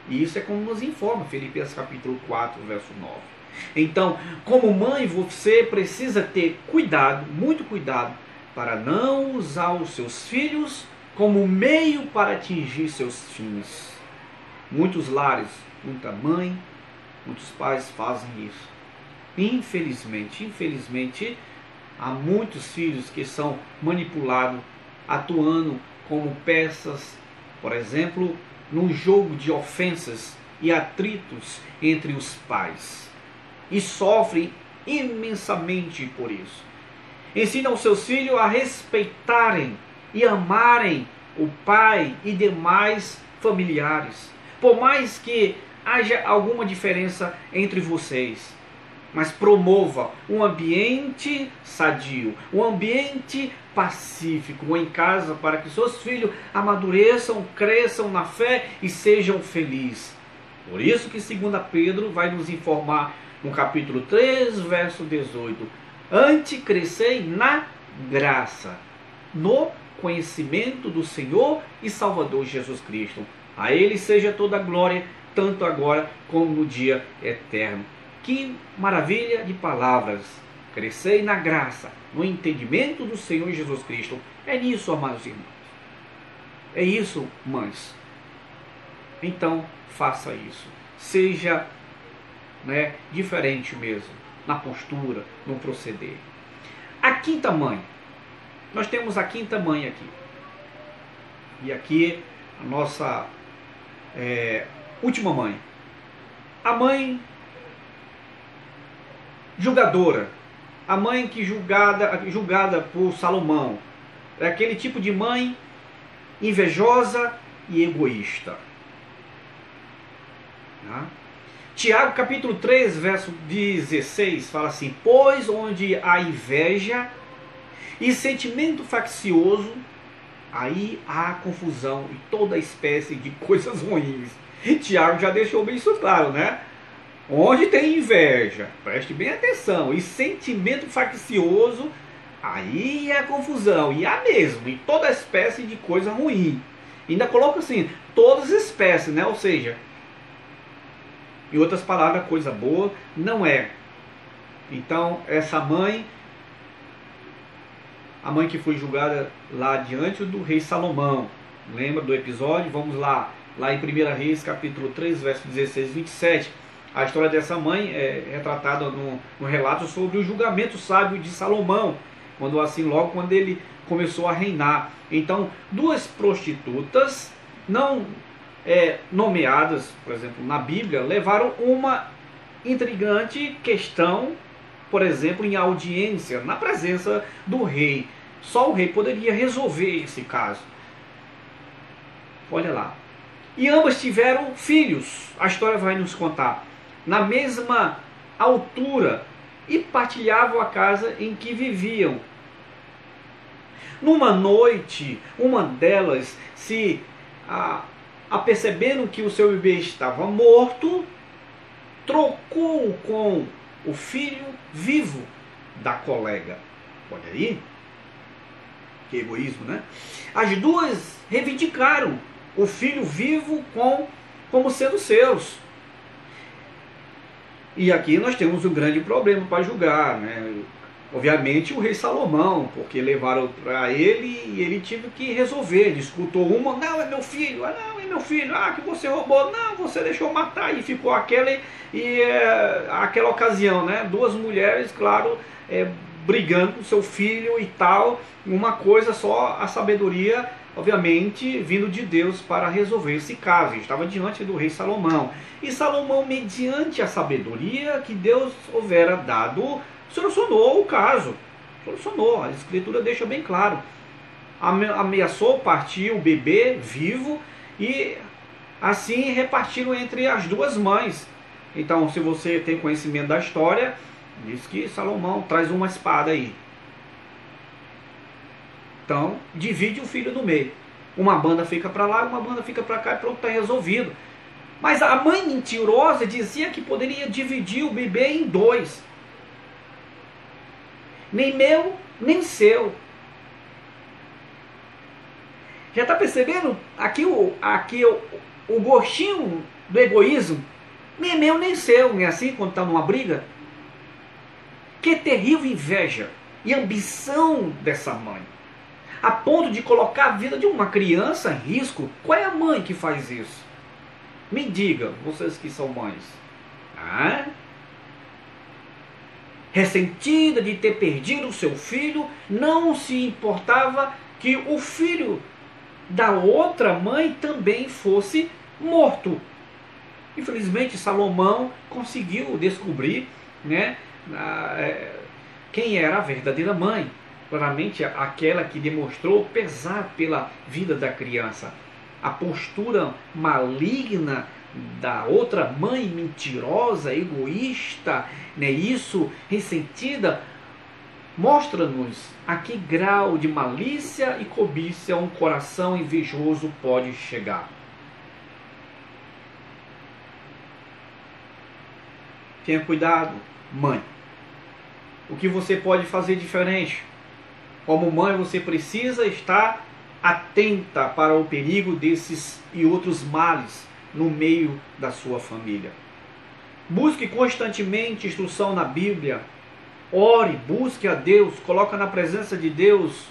E isso é como nos informa Filipenses capítulo 4, verso 9. Então, como mãe, você precisa ter cuidado, muito cuidado, para não usar os seus filhos como meio para atingir seus fins. Muitos lares, muita mãe, muitos pais fazem isso. Infelizmente, infelizmente, há muitos filhos que são manipulados, atuando como peças por exemplo, num jogo de ofensas e atritos entre os pais, e sofrem imensamente por isso. Ensina os seus filhos a respeitarem e amarem o pai e demais familiares, por mais que haja alguma diferença entre vocês. Mas promova um ambiente sadio, um ambiente pacífico em casa para que seus filhos amadureçam, cresçam na fé e sejam felizes. Por isso que 2 Pedro vai nos informar no capítulo 3, verso 18: Ante crescei na graça, no conhecimento do Senhor e Salvador Jesus Cristo. A Ele seja toda a glória, tanto agora como no dia eterno. Que maravilha de palavras! Crescei na graça, no entendimento do Senhor Jesus Cristo. É nisso, amados irmãos. É isso, mães. Então, faça isso. Seja né, diferente mesmo, na postura, no proceder. A quinta mãe. Nós temos a quinta mãe aqui. E aqui a nossa é, última mãe. A mãe julgadora. A mãe que julgada, julgada por Salomão. É aquele tipo de mãe invejosa e egoísta. Tá? Tiago capítulo 3, verso 16, fala assim: Pois onde há inveja e sentimento faccioso, aí há confusão e toda espécie de coisas ruins. E Tiago já deixou bem isso claro, né? Onde tem inveja, preste bem atenção, e sentimento faccioso, aí é a confusão, e há mesmo, e toda espécie de coisa ruim. ainda coloca assim, todas as espécies, né? Ou seja, em outras palavras, coisa boa não é. Então, essa mãe, a mãe que foi julgada lá diante do rei Salomão, lembra do episódio? Vamos lá, lá em 1 Reis, capítulo 3, verso 16 e 27. A história dessa mãe é retratada no, no relato sobre o julgamento sábio de Salomão, quando assim, logo quando ele começou a reinar. Então, duas prostitutas não é, nomeadas, por exemplo, na Bíblia, levaram uma intrigante questão, por exemplo, em audiência, na presença do rei. Só o rei poderia resolver esse caso. Olha lá. E ambas tiveram filhos, a história vai nos contar, na mesma altura e partilhavam a casa em que viviam. Numa noite, uma delas se apercebendo que o seu bebê estava morto, trocou com o filho vivo da colega. Olha aí, que egoísmo, né? As duas reivindicaram o filho vivo com, como sendo seus. E aqui nós temos um grande problema para julgar, né? Obviamente o rei Salomão, porque levaram para ele e ele teve que resolver. Ele escutou uma, não, é meu filho, ah, não, é meu filho, ah, que você roubou, não, você deixou matar. E ficou aquela, e, é, aquela ocasião, né? Duas mulheres, claro, é, brigando com seu filho e tal. Uma coisa só, a sabedoria, obviamente, vindo de Deus para resolver esse caso. Estava diante do rei Salomão. E Salomão, mediante a sabedoria que Deus houvera dado, solucionou o caso. Solucionou. A escritura deixa bem claro. Ameaçou partir o bebê vivo e assim repartiram entre as duas mães. Então, se você tem conhecimento da história, diz que Salomão traz uma espada aí. Então, divide o filho no meio. Uma banda fica para lá, uma banda fica para cá e pronto, está resolvido. Mas a mãe mentirosa dizia que poderia dividir o bebê em dois nem meu, nem seu. Já está percebendo? Aqui, o, aqui o, o gostinho do egoísmo, nem meu, nem seu, não é assim quando está numa briga? Que terrível inveja e ambição dessa mãe. A ponto de colocar a vida de uma criança em risco. Qual é a mãe que faz isso? Me diga, vocês que são mães. Ah? ressentida de ter perdido o seu filho, não se importava que o filho da outra mãe também fosse morto. Infelizmente, Salomão conseguiu descobrir né, é, quem era a verdadeira mãe. Claramente, aquela que demonstrou pesar pela vida da criança. A postura maligna da outra mãe mentirosa, egoísta, né, isso, ressentida, mostra-nos a que grau de malícia e cobiça um coração invejoso pode chegar. Tenha cuidado, mãe. O que você pode fazer diferente? Como mãe, você precisa estar atenta para o perigo desses e outros males no meio da sua família. Busque constantemente instrução na Bíblia. Ore, busque a Deus, coloque na presença de Deus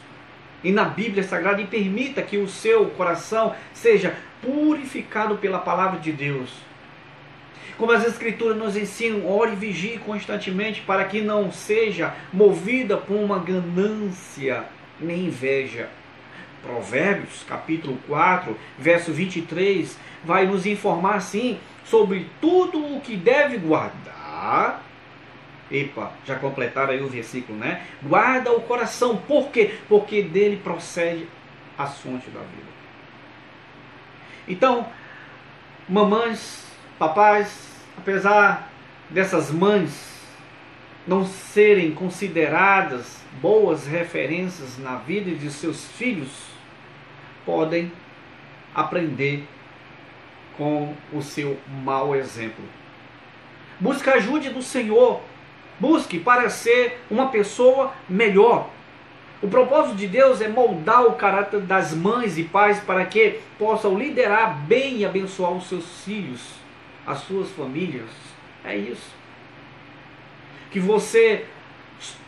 e na Bíblia Sagrada e permita que o seu coração seja purificado pela palavra de Deus. Como as Escrituras nos ensinam, ore e vigie constantemente para que não seja movida por uma ganância nem inveja. Provérbios, capítulo 4, verso 23, vai nos informar assim sobre tudo o que deve guardar. Epa, já completaram aí o versículo, né? Guarda o coração, por quê? Porque dele procede a fonte da vida. Então, mamães, papais, apesar dessas mães não serem consideradas boas referências na vida de seus filhos, podem aprender com o seu mau exemplo. Busque ajuda do Senhor. Busque para ser uma pessoa melhor. O propósito de Deus é moldar o caráter das mães e pais para que possam liderar bem e abençoar os seus filhos, as suas famílias. É isso. Que você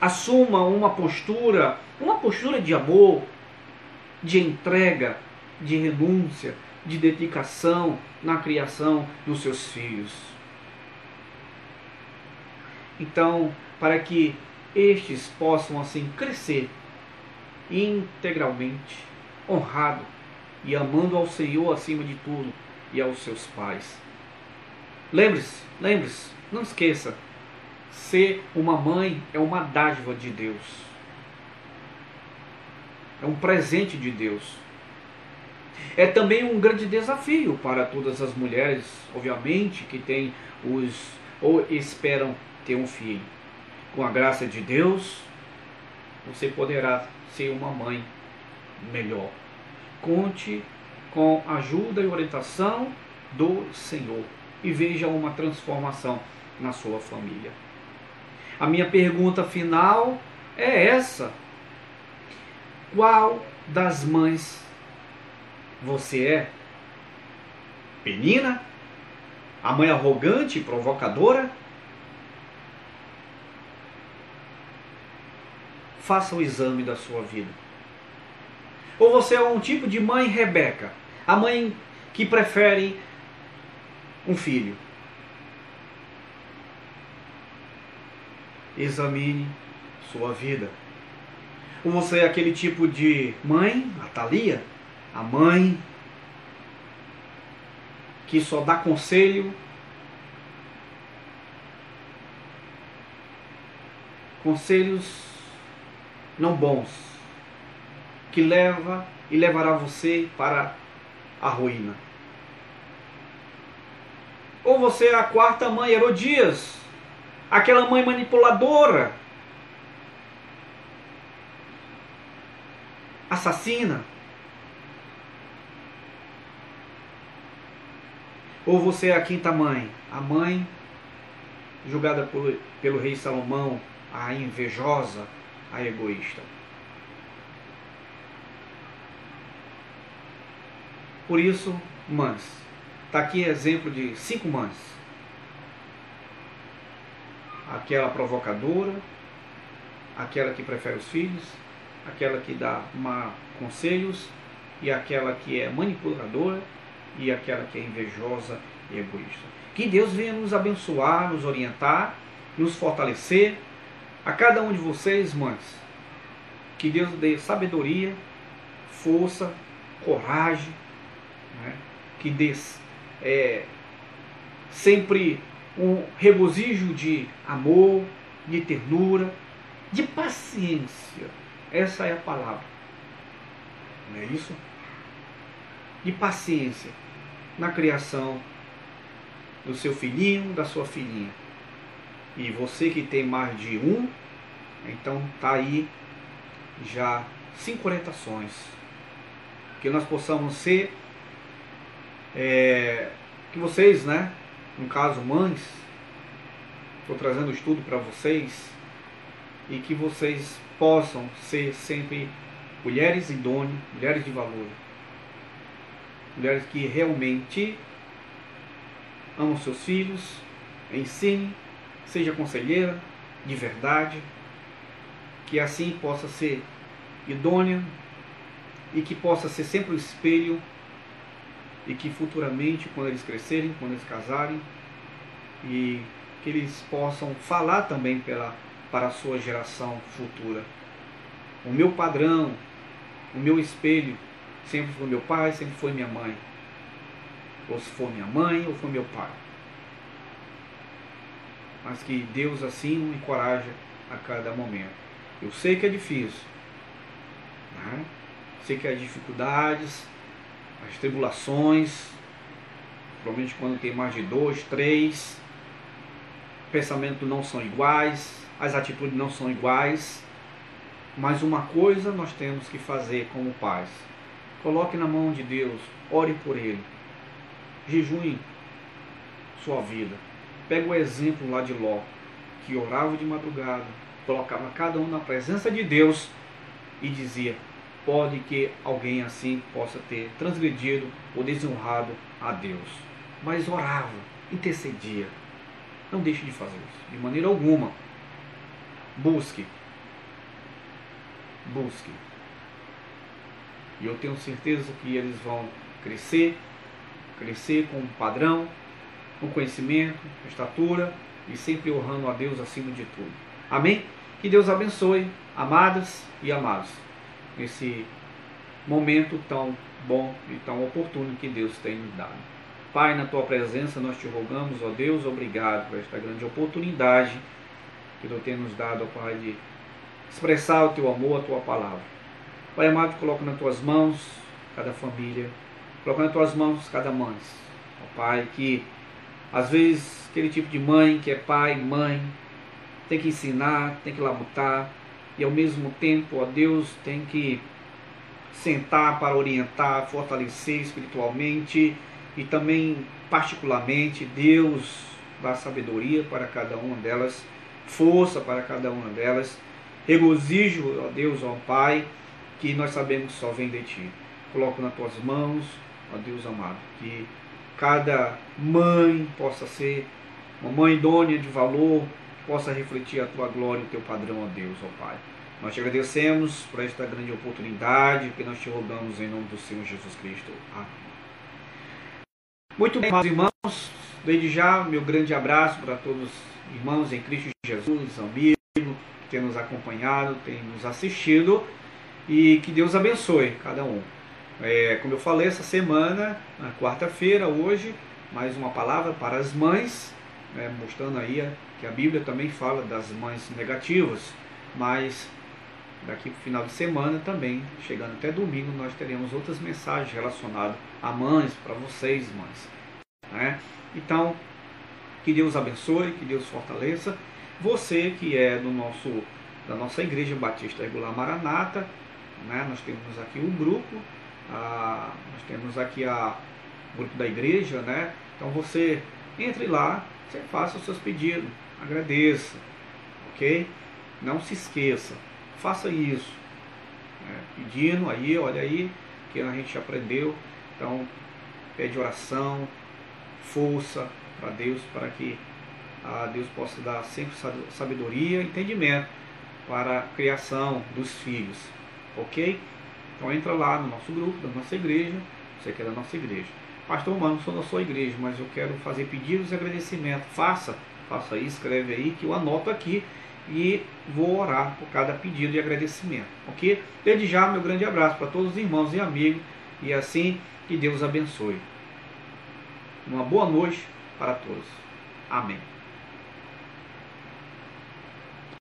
assuma uma postura, uma postura de amor, de entrega, de renúncia, de dedicação na criação dos seus filhos. Então, para que estes possam assim crescer integralmente, honrado e amando ao Senhor acima de tudo e aos seus pais. Lembre-se, lembre-se, não esqueça, ser uma mãe é uma dádiva de Deus. É um presente de Deus. É também um grande desafio para todas as mulheres, obviamente, que têm os ou esperam ter um filho. Com a graça de Deus, você poderá ser uma mãe melhor. Conte com a ajuda e orientação do Senhor e veja uma transformação na sua família. A minha pergunta final é essa: Qual das mães você é? Penina? A mãe arrogante provocadora? Faça o exame da sua vida. Ou você é um tipo de mãe Rebeca, a mãe que prefere um filho. Examine sua vida. Ou você é aquele tipo de mãe, a Thalia, a mãe que só dá conselho, conselhos não bons, que leva e levará você para a ruína. Ou você é a quarta mãe, Herodias, aquela mãe manipuladora, assassina. Ou você é a quinta mãe, a mãe julgada por, pelo rei Salomão, a invejosa, a egoísta. Por isso, mães, está aqui exemplo de cinco mães. Aquela provocadora, aquela que prefere os filhos, aquela que dá má conselhos e aquela que é manipuladora e aquela que é invejosa e egoísta. Que Deus venha nos abençoar, nos orientar, nos fortalecer a cada um de vocês, mães, que Deus dê sabedoria, força, coragem, né? que dê é, sempre um regozijo de amor, de ternura, de paciência. Essa é a palavra. Não é isso? De paciência na criação do seu filhinho, da sua filhinha. E você que tem mais de um, então tá aí já cinco orientações. Que nós possamos ser, é, que vocês, né, no caso mães, estou trazendo estudo para vocês, e que vocês possam ser sempre mulheres idôneas, mulheres de valor, mulheres que realmente amam seus filhos, ensine, seja conselheira de verdade, que assim possa ser idônea e que possa ser sempre o espelho e que futuramente, quando eles crescerem, quando eles casarem, e que eles possam falar também pela, para a sua geração futura. O meu padrão, o meu espelho, sempre foi meu pai, sempre foi minha mãe. Ou se for minha mãe, ou for meu pai. Mas que Deus assim me encoraja a cada momento. Eu sei que é difícil. Né? Sei que as dificuldades, as tribulações, provavelmente quando tem mais de dois, três, pensamentos não são iguais, as atitudes não são iguais, mas uma coisa nós temos que fazer como pais: coloque na mão de Deus, ore por Ele, jejue sua vida. Pega o exemplo lá de Ló, que orava de madrugada, colocava cada um na presença de Deus e dizia: pode que alguém assim possa ter transgredido ou desonrado a Deus. Mas orava, intercedia. Não deixe de fazer isso, de maneira alguma. Busque. Busque. E eu tenho certeza que eles vão crescer, crescer com um padrão, com conhecimento, estatura e sempre honrando a Deus acima de tudo. Amém? Que Deus abençoe, amadas e amados, nesse momento tão bom e tão oportuno que Deus tem nos dado. Pai, na tua presença nós te rogamos, ó Deus, obrigado por esta grande oportunidade que tu tem nos dado, ó Pai, de expressar o teu amor, a tua palavra. Pai amado, coloca nas tuas mãos cada família, coloca nas tuas mãos cada mãe. Ó Pai, que às vezes aquele tipo de mãe que é pai, mãe, tem que ensinar, tem que labutar, e ao mesmo tempo, ó Deus, tem que sentar para orientar, fortalecer espiritualmente e também, particularmente, Deus dá sabedoria para cada uma delas, força para cada uma delas, regozijo, ó Deus, ó Pai, que nós sabemos só vem de Ti. Coloco nas Tuas mãos, ó Deus amado, que cada mãe possa ser uma mãe idônea de valor, possa refletir a tua glória e o teu padrão, ó Deus, ó Pai. Nós te agradecemos por esta grande oportunidade que nós te rogamos em nome do Senhor Jesus Cristo. Amém. Muito bem, irmãos, desde já, meu grande abraço para todos os irmãos em Cristo Jesus, amigos que têm nos acompanhado, têm nos assistido e que Deus abençoe cada um. É, como eu falei, essa semana, na quarta-feira, hoje, mais uma palavra para as mães, né, mostrando aí que a Bíblia também fala das mães negativas, mas daqui para o final de semana também, chegando até domingo, nós teremos outras mensagens relacionadas a mães, para vocês, mães. Né? Então, que Deus abençoe, que Deus fortaleça. Você que é do nosso, da nossa Igreja Batista Regular Maranata, né? nós temos aqui um grupo, a, nós temos aqui a, o grupo da igreja, né? Então você entre lá, você faça os seus pedidos, agradeça, ok? Não se esqueça, faça isso. Né? Pedindo aí, olha aí, que a gente aprendeu. Então, pede oração, força para Deus, para que a Deus possa dar sempre sabedoria e entendimento para a criação dos filhos, ok? Então entra lá no nosso grupo, da nossa igreja, você que é da nossa igreja. Pastor, mano, sou da sua igreja, mas eu quero fazer pedidos e agradecimento. Faça, faça aí, escreve aí, que eu anoto aqui e vou orar por cada pedido de agradecimento, ok? Desde já, meu grande abraço para todos os irmãos e amigos e assim que Deus abençoe. Uma boa noite para todos. Amém.